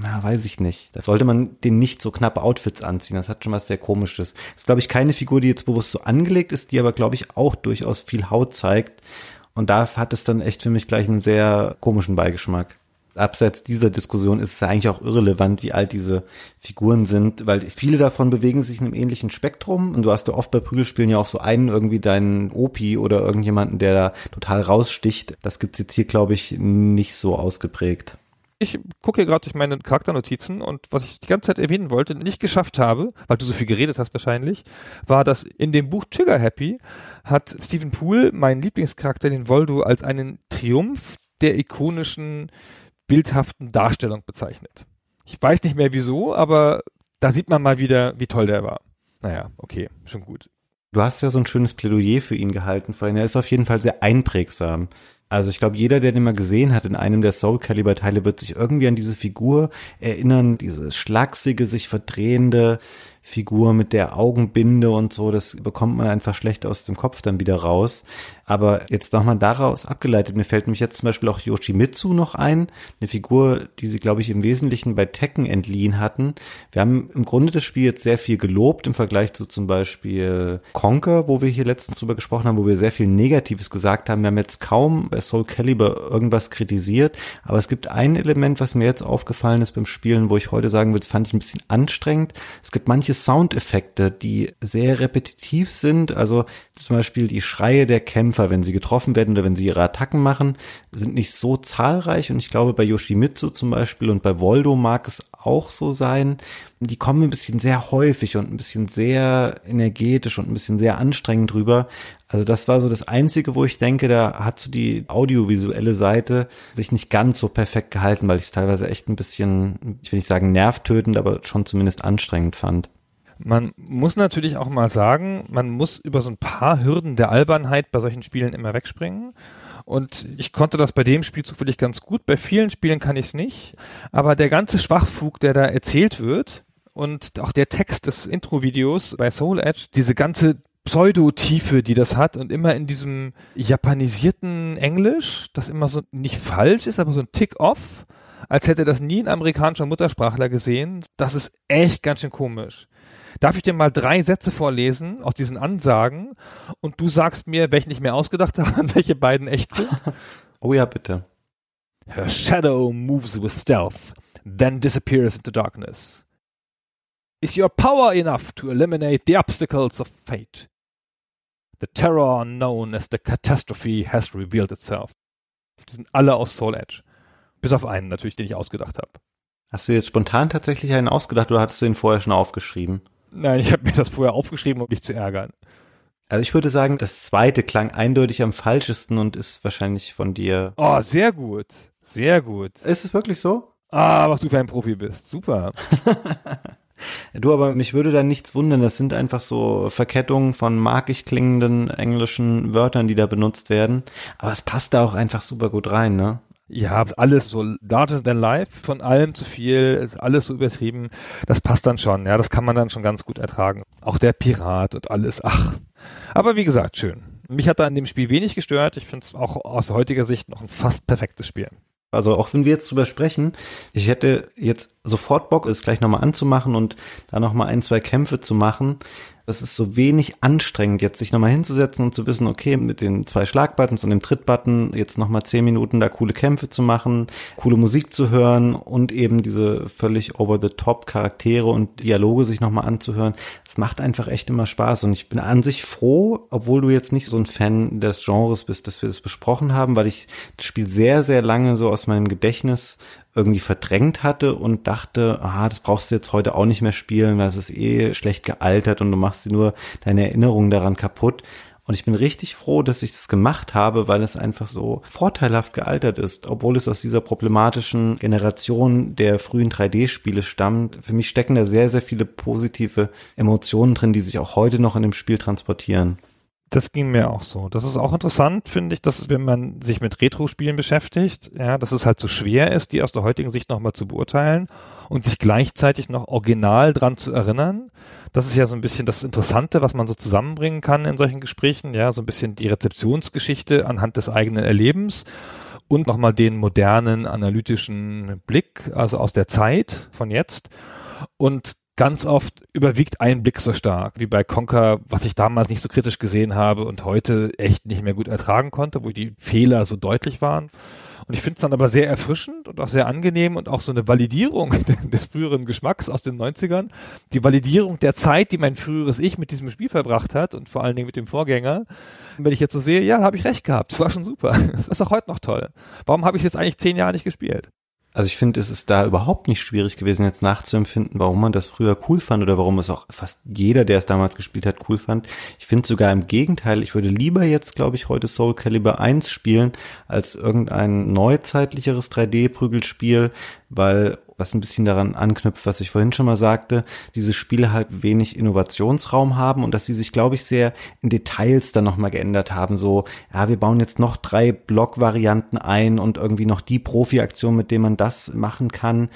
Na, weiß ich nicht. Da sollte man den nicht so knappe Outfits anziehen. Das hat schon was sehr komisches. Das ist, glaube ich, keine Figur, die jetzt bewusst so angelegt ist, die aber, glaube ich, auch durchaus viel Haut zeigt. Und da hat es dann echt für mich gleich einen sehr komischen Beigeschmack abseits dieser Diskussion ist es eigentlich auch irrelevant, wie alt diese Figuren sind, weil viele davon bewegen sich in einem ähnlichen Spektrum und du hast ja oft bei Prügelspielen ja auch so einen irgendwie deinen Opi oder irgendjemanden, der da total raussticht. Das gibt's jetzt hier, glaube ich, nicht so ausgeprägt. Ich gucke hier gerade durch meine Charakternotizen und was ich die ganze Zeit erwähnen wollte, nicht geschafft habe, weil du so viel geredet hast wahrscheinlich, war, dass in dem Buch Trigger Happy hat Stephen Poole meinen Lieblingscharakter, den Voldo, als einen Triumph der ikonischen bildhaften Darstellung bezeichnet. Ich weiß nicht mehr wieso, aber da sieht man mal wieder, wie toll der war. naja, okay, schon gut. Du hast ja so ein schönes Plädoyer für ihn gehalten vorhin. Er ist auf jeden Fall sehr einprägsam. Also ich glaube, jeder, der den mal gesehen hat in einem der Soul Calibur Teile, wird sich irgendwie an diese Figur erinnern, diese schlachsige, sich verdrehende, Figur mit der Augenbinde und so, das bekommt man einfach schlecht aus dem Kopf dann wieder raus. Aber jetzt nochmal daraus abgeleitet, mir fällt mich jetzt zum Beispiel auch Yoshimitsu noch ein, eine Figur, die sie, glaube ich, im Wesentlichen bei Tekken entliehen hatten. Wir haben im Grunde das Spiel jetzt sehr viel gelobt im Vergleich zu zum Beispiel Conker, wo wir hier letztens drüber gesprochen haben, wo wir sehr viel Negatives gesagt haben. Wir haben jetzt kaum bei Soul Calibur irgendwas kritisiert, aber es gibt ein Element, was mir jetzt aufgefallen ist beim Spielen, wo ich heute sagen würde, fand ich ein bisschen anstrengend. Es gibt manche Soundeffekte, die sehr repetitiv sind. Also zum Beispiel die Schreie der Kämpfer, wenn sie getroffen werden oder wenn sie ihre Attacken machen, sind nicht so zahlreich. Und ich glaube, bei Yoshimitsu zum Beispiel und bei Voldo mag es auch so sein. Die kommen ein bisschen sehr häufig und ein bisschen sehr energetisch und ein bisschen sehr anstrengend rüber. Also das war so das Einzige, wo ich denke, da hat so die audiovisuelle Seite sich nicht ganz so perfekt gehalten, weil ich es teilweise echt ein bisschen, ich will nicht sagen nervtötend, aber schon zumindest anstrengend fand. Man muss natürlich auch mal sagen, man muss über so ein paar Hürden der Albernheit bei solchen Spielen immer wegspringen. Und ich konnte das bei dem Spiel zufällig ganz gut. Bei vielen Spielen kann ich es nicht. Aber der ganze Schwachfug, der da erzählt wird und auch der Text des Intro-Videos bei Soul Edge, diese ganze Pseudo-Tiefe, die das hat und immer in diesem japanisierten Englisch, das immer so nicht falsch ist, aber so ein Tick-off, als hätte das nie ein amerikanischer Muttersprachler gesehen. Das ist echt ganz schön komisch. Darf ich dir mal drei Sätze vorlesen aus diesen Ansagen und du sagst mir, welchen ich mir ausgedacht habe und welche beiden echt sind? Oh ja, bitte. Her shadow moves with stealth, then disappears into darkness. Is your power enough to eliminate the obstacles of fate? The terror known as the catastrophe has revealed itself. Die sind alle aus Soul Edge. Bis auf einen natürlich, den ich ausgedacht habe. Hast du jetzt spontan tatsächlich einen ausgedacht oder hattest du ihn vorher schon aufgeschrieben? Nein, ich habe mir das vorher aufgeschrieben, um dich zu ärgern. Also ich würde sagen, das zweite klang eindeutig am falschesten und ist wahrscheinlich von dir. Oh, sehr gut. Sehr gut. Ist es wirklich so? Ah, was du für ein Profi bist. Super. du, aber mich würde da nichts wundern. Das sind einfach so Verkettungen von magisch klingenden englischen Wörtern, die da benutzt werden. Aber es passt da auch einfach super gut rein, ne? Ja, alles so larger than life, von allem zu viel, ist alles so übertrieben. Das passt dann schon, ja, das kann man dann schon ganz gut ertragen. Auch der Pirat und alles, ach. Aber wie gesagt, schön. Mich hat da in dem Spiel wenig gestört. Ich finde es auch aus heutiger Sicht noch ein fast perfektes Spiel. Also auch wenn wir jetzt drüber sprechen, ich hätte jetzt sofort Bock, es gleich nochmal anzumachen und da nochmal ein, zwei Kämpfe zu machen. Es ist so wenig anstrengend, jetzt sich nochmal hinzusetzen und zu wissen, okay, mit den zwei Schlagbuttons und dem Trittbutton jetzt nochmal zehn Minuten da coole Kämpfe zu machen, coole Musik zu hören und eben diese völlig over-the-top Charaktere und Dialoge sich nochmal anzuhören. Es macht einfach echt immer Spaß und ich bin an sich froh, obwohl du jetzt nicht so ein Fan des Genres bist, dass wir das besprochen haben, weil ich das Spiel sehr, sehr lange so aus meinem Gedächtnis irgendwie verdrängt hatte und dachte, ah, das brauchst du jetzt heute auch nicht mehr spielen, weil es ist eh schlecht gealtert und du machst dir nur deine Erinnerungen daran kaputt. Und ich bin richtig froh, dass ich das gemacht habe, weil es einfach so vorteilhaft gealtert ist, obwohl es aus dieser problematischen Generation der frühen 3D-Spiele stammt. Für mich stecken da sehr, sehr viele positive Emotionen drin, die sich auch heute noch in dem Spiel transportieren. Das ging mir auch so. Das ist auch interessant, finde ich, dass wenn man sich mit Retro-Spielen beschäftigt, ja, dass es halt so schwer ist, die aus der heutigen Sicht nochmal zu beurteilen und sich gleichzeitig noch original dran zu erinnern. Das ist ja so ein bisschen das Interessante, was man so zusammenbringen kann in solchen Gesprächen, ja, so ein bisschen die Rezeptionsgeschichte anhand des eigenen Erlebens und nochmal den modernen analytischen Blick, also aus der Zeit von jetzt. Und ganz oft überwiegt ein Blick so stark, wie bei Conker, was ich damals nicht so kritisch gesehen habe und heute echt nicht mehr gut ertragen konnte, wo die Fehler so deutlich waren. Und ich finde es dann aber sehr erfrischend und auch sehr angenehm und auch so eine Validierung des früheren Geschmacks aus den 90ern. Die Validierung der Zeit, die mein früheres Ich mit diesem Spiel verbracht hat und vor allen Dingen mit dem Vorgänger. Wenn ich jetzt so sehe, ja, habe ich recht gehabt. Das war schon super. Das ist auch heute noch toll. Warum habe ich es jetzt eigentlich zehn Jahre nicht gespielt? Also ich finde, es ist da überhaupt nicht schwierig gewesen, jetzt nachzuempfinden, warum man das früher cool fand oder warum es auch fast jeder, der es damals gespielt hat, cool fand. Ich finde sogar im Gegenteil, ich würde lieber jetzt, glaube ich, heute Soul Calibur 1 spielen, als irgendein neuzeitlicheres 3D-Prügelspiel, weil was ein bisschen daran anknüpft, was ich vorhin schon mal sagte, diese Spiele halt wenig Innovationsraum haben und dass sie sich, glaube ich, sehr in Details dann nochmal geändert haben. So, ja, wir bauen jetzt noch drei Block-Varianten ein und irgendwie noch die Profi-Aktion, mit dem man das machen kann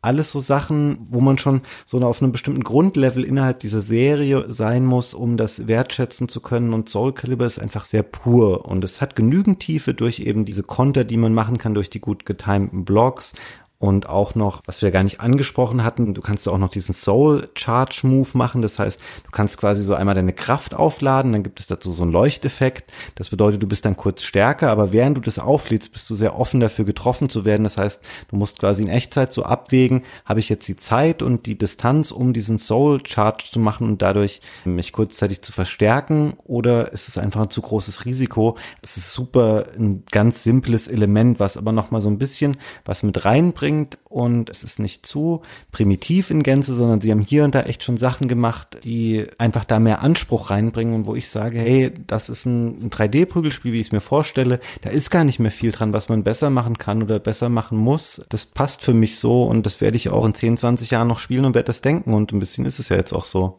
alles so Sachen, wo man schon so auf einem bestimmten Grundlevel innerhalb dieser Serie sein muss, um das wertschätzen zu können. Und Soul Calibur ist einfach sehr pur und es hat genügend Tiefe durch eben diese Konter, die man machen kann, durch die gut getimten Blocks und auch noch, was wir gar nicht angesprochen hatten, du kannst auch noch diesen Soul Charge Move machen. Das heißt, du kannst quasi so einmal deine Kraft aufladen, dann gibt es dazu so einen Leuchteffekt. Das bedeutet, du bist dann kurz stärker, aber während du das auflädst, bist du sehr offen dafür getroffen zu werden. Das heißt, du musst quasi in Echtzeit so abwägen, habe ich jetzt die Zeit und die Distanz, um diesen Soul Charge zu machen und dadurch mich kurzzeitig zu verstärken oder ist es einfach ein zu großes Risiko? Es ist super ein ganz simples Element, was aber nochmal so ein bisschen was mit reinbringt bringt und es ist nicht zu primitiv in Gänze, sondern sie haben hier und da echt schon Sachen gemacht, die einfach da mehr Anspruch reinbringen und wo ich sage, hey, das ist ein, ein 3D-Prügelspiel, wie ich es mir vorstelle. Da ist gar nicht mehr viel dran, was man besser machen kann oder besser machen muss. Das passt für mich so und das werde ich auch in 10, 20 Jahren noch spielen und werde das denken und ein bisschen ist es ja jetzt auch so.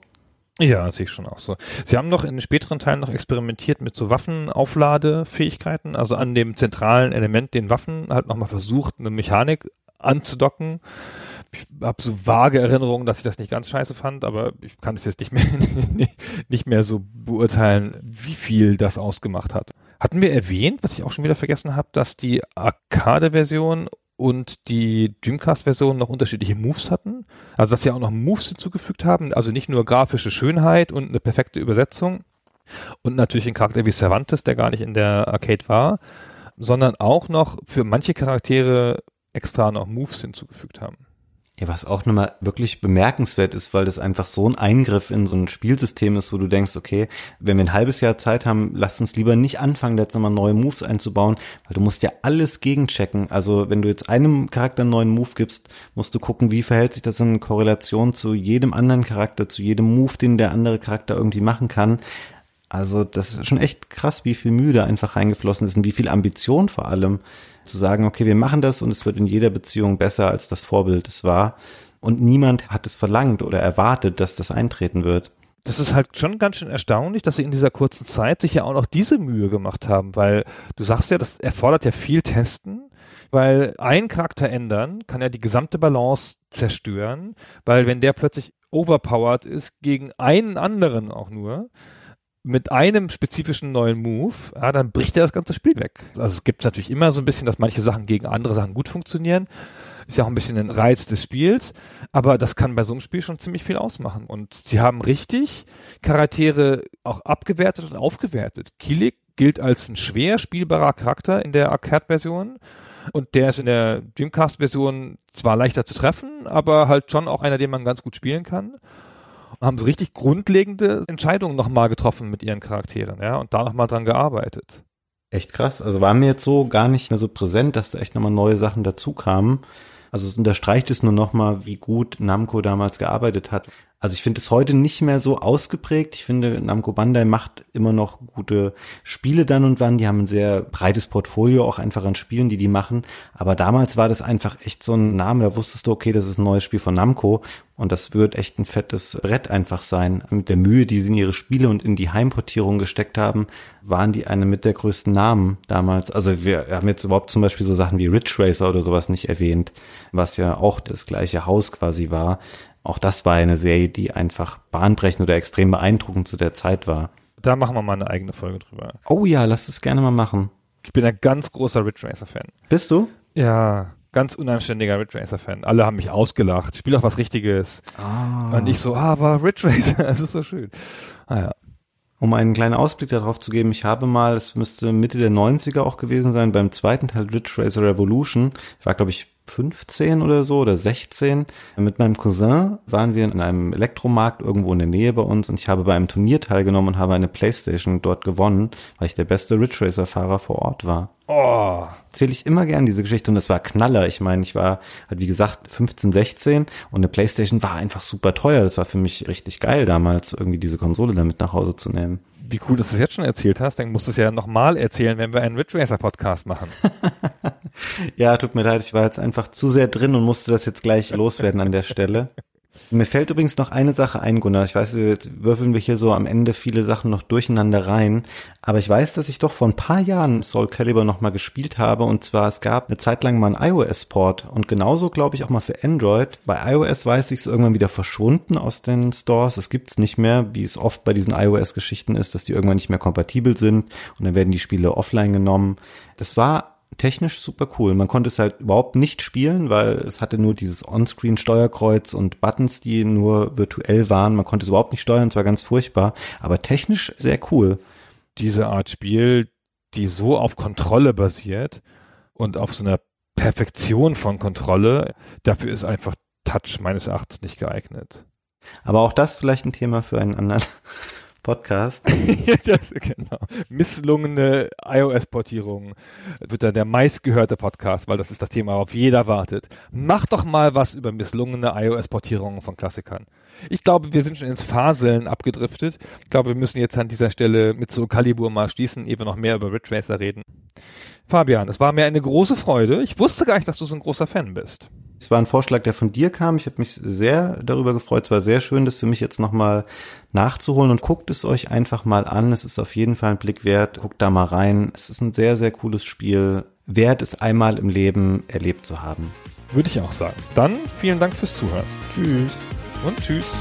Ja, sehe ich schon auch so. Sie haben noch in späteren Teilen noch experimentiert mit so Waffenaufladefähigkeiten, also an dem zentralen Element, den Waffen, halt nochmal versucht, eine Mechanik anzudocken. Ich habe so vage Erinnerungen, dass ich das nicht ganz scheiße fand, aber ich kann es jetzt nicht mehr, nicht mehr so beurteilen, wie viel das ausgemacht hat. Hatten wir erwähnt, was ich auch schon wieder vergessen habe, dass die Arcade-Version und die Dreamcast-Version noch unterschiedliche Moves hatten. Also dass sie auch noch Moves hinzugefügt haben, also nicht nur grafische Schönheit und eine perfekte Übersetzung und natürlich ein Charakter wie Cervantes, der gar nicht in der Arcade war, sondern auch noch für manche Charaktere extra noch Moves hinzugefügt haben. Ja, was auch nochmal wirklich bemerkenswert ist, weil das einfach so ein Eingriff in so ein Spielsystem ist, wo du denkst, okay, wenn wir ein halbes Jahr Zeit haben, lass uns lieber nicht anfangen, jetzt nochmal neue Moves einzubauen, weil du musst ja alles gegenchecken. Also wenn du jetzt einem Charakter einen neuen Move gibst, musst du gucken, wie verhält sich das in Korrelation zu jedem anderen Charakter, zu jedem Move, den der andere Charakter irgendwie machen kann. Also das ist schon echt krass, wie viel Mühe da einfach reingeflossen ist und wie viel Ambition vor allem zu sagen, okay, wir machen das und es wird in jeder Beziehung besser, als das Vorbild es war. Und niemand hat es verlangt oder erwartet, dass das eintreten wird. Das ist halt schon ganz schön erstaunlich, dass sie in dieser kurzen Zeit sich ja auch noch diese Mühe gemacht haben, weil du sagst ja, das erfordert ja viel Testen, weil ein Charakter ändern kann ja die gesamte Balance zerstören, weil wenn der plötzlich overpowered ist gegen einen anderen auch nur, mit einem spezifischen neuen Move, ja, dann bricht er das ganze Spiel weg. Also es gibt natürlich immer so ein bisschen, dass manche Sachen gegen andere Sachen gut funktionieren. Ist ja auch ein bisschen ein Reiz des Spiels, aber das kann bei so einem Spiel schon ziemlich viel ausmachen. Und sie haben richtig Charaktere auch abgewertet und aufgewertet. Kilik gilt als ein schwer spielbarer Charakter in der Arcade-Version. Und der ist in der Dreamcast-Version zwar leichter zu treffen, aber halt schon auch einer, den man ganz gut spielen kann haben so richtig grundlegende Entscheidungen nochmal getroffen mit ihren Charakteren, ja, und da nochmal dran gearbeitet. Echt krass. Also war mir jetzt so gar nicht mehr so präsent, dass da echt nochmal neue Sachen dazu kamen. Also es unterstreicht es nur nochmal, wie gut Namco damals gearbeitet hat. Also ich finde es heute nicht mehr so ausgeprägt. Ich finde, Namco Bandai macht immer noch gute Spiele dann und wann. Die haben ein sehr breites Portfolio auch einfach an Spielen, die die machen. Aber damals war das einfach echt so ein Name. Da wusstest du, okay, das ist ein neues Spiel von Namco. Und das wird echt ein fettes Brett einfach sein. Mit der Mühe, die sie in ihre Spiele und in die Heimportierung gesteckt haben, waren die eine mit der größten Namen damals. Also wir haben jetzt überhaupt zum Beispiel so Sachen wie Ridge Racer oder sowas nicht erwähnt, was ja auch das gleiche Haus quasi war. Auch das war eine Serie, die einfach bahnbrechend oder extrem beeindruckend zu der Zeit war. Da machen wir mal eine eigene Folge drüber. Oh ja, lass es gerne mal machen. Ich bin ein ganz großer Ridge Racer Fan. Bist du? Ja, ganz unanständiger Ridge Racer Fan. Alle haben mich ausgelacht. Ich spiele auch was Richtiges. Ah. Und ich so, ah, aber Ridge Racer, das ist so schön. Ah ja. Um einen kleinen Ausblick darauf zu geben, ich habe mal, es müsste Mitte der 90er auch gewesen sein, beim zweiten Teil Ridge Racer Revolution, ich war glaube ich 15 oder so oder 16. Mit meinem Cousin waren wir in einem Elektromarkt irgendwo in der Nähe bei uns und ich habe bei einem Turnier teilgenommen und habe eine Playstation dort gewonnen, weil ich der beste Ridge Racer Fahrer vor Ort war. Oh. Erzähle ich immer gern diese Geschichte und das war Knaller. Ich meine, ich war halt wie gesagt 15, 16 und eine Playstation war einfach super teuer. Das war für mich richtig geil damals, irgendwie diese Konsole damit nach Hause zu nehmen. Wie cool, dass du es jetzt schon erzählt hast. Dann musst du es ja nochmal erzählen, wenn wir einen Ridge Racer Podcast machen. Ja, tut mir leid, ich war jetzt einfach zu sehr drin und musste das jetzt gleich loswerden an der Stelle. Mir fällt übrigens noch eine Sache ein, Gunnar. Ich weiß, jetzt würfeln wir hier so am Ende viele Sachen noch durcheinander rein. Aber ich weiß, dass ich doch vor ein paar Jahren Soul Calibur nochmal gespielt habe. Und zwar, es gab eine Zeit lang mal einen iOS-Port. Und genauso, glaube ich, auch mal für Android. Bei iOS weiß ich, es irgendwann wieder verschwunden aus den Stores. Es gibt's nicht mehr, wie es oft bei diesen iOS-Geschichten ist, dass die irgendwann nicht mehr kompatibel sind. Und dann werden die Spiele offline genommen. Das war technisch super cool. Man konnte es halt überhaupt nicht spielen, weil es hatte nur dieses On-Screen-Steuerkreuz und Buttons, die nur virtuell waren. Man konnte es überhaupt nicht steuern, es war ganz furchtbar, aber technisch sehr cool. Diese Art Spiel, die so auf Kontrolle basiert und auf so einer Perfektion von Kontrolle, dafür ist einfach Touch meines Erachtens nicht geeignet. Aber auch das vielleicht ein Thema für einen anderen Podcast. das, genau. Misslungene iOS-Portierung wird dann der meistgehörte Podcast, weil das ist das Thema, auf jeder wartet. Mach doch mal was über misslungene iOS-Portierungen von Klassikern. Ich glaube, wir sind schon ins Faseln abgedriftet. Ich glaube, wir müssen jetzt an dieser Stelle mit so Calibur mal schließen, ehe wir noch mehr über Ridge Racer reden. Fabian, es war mir eine große Freude. Ich wusste gar nicht, dass du so ein großer Fan bist. Es war ein Vorschlag, der von dir kam. Ich habe mich sehr darüber gefreut. Es war sehr schön, das für mich jetzt nochmal nachzuholen und guckt es euch einfach mal an. Es ist auf jeden Fall ein Blick wert. Guckt da mal rein. Es ist ein sehr, sehr cooles Spiel. Wert es einmal im Leben erlebt zu haben. Würde ich auch sagen. Dann vielen Dank fürs Zuhören. Tschüss. Und tschüss.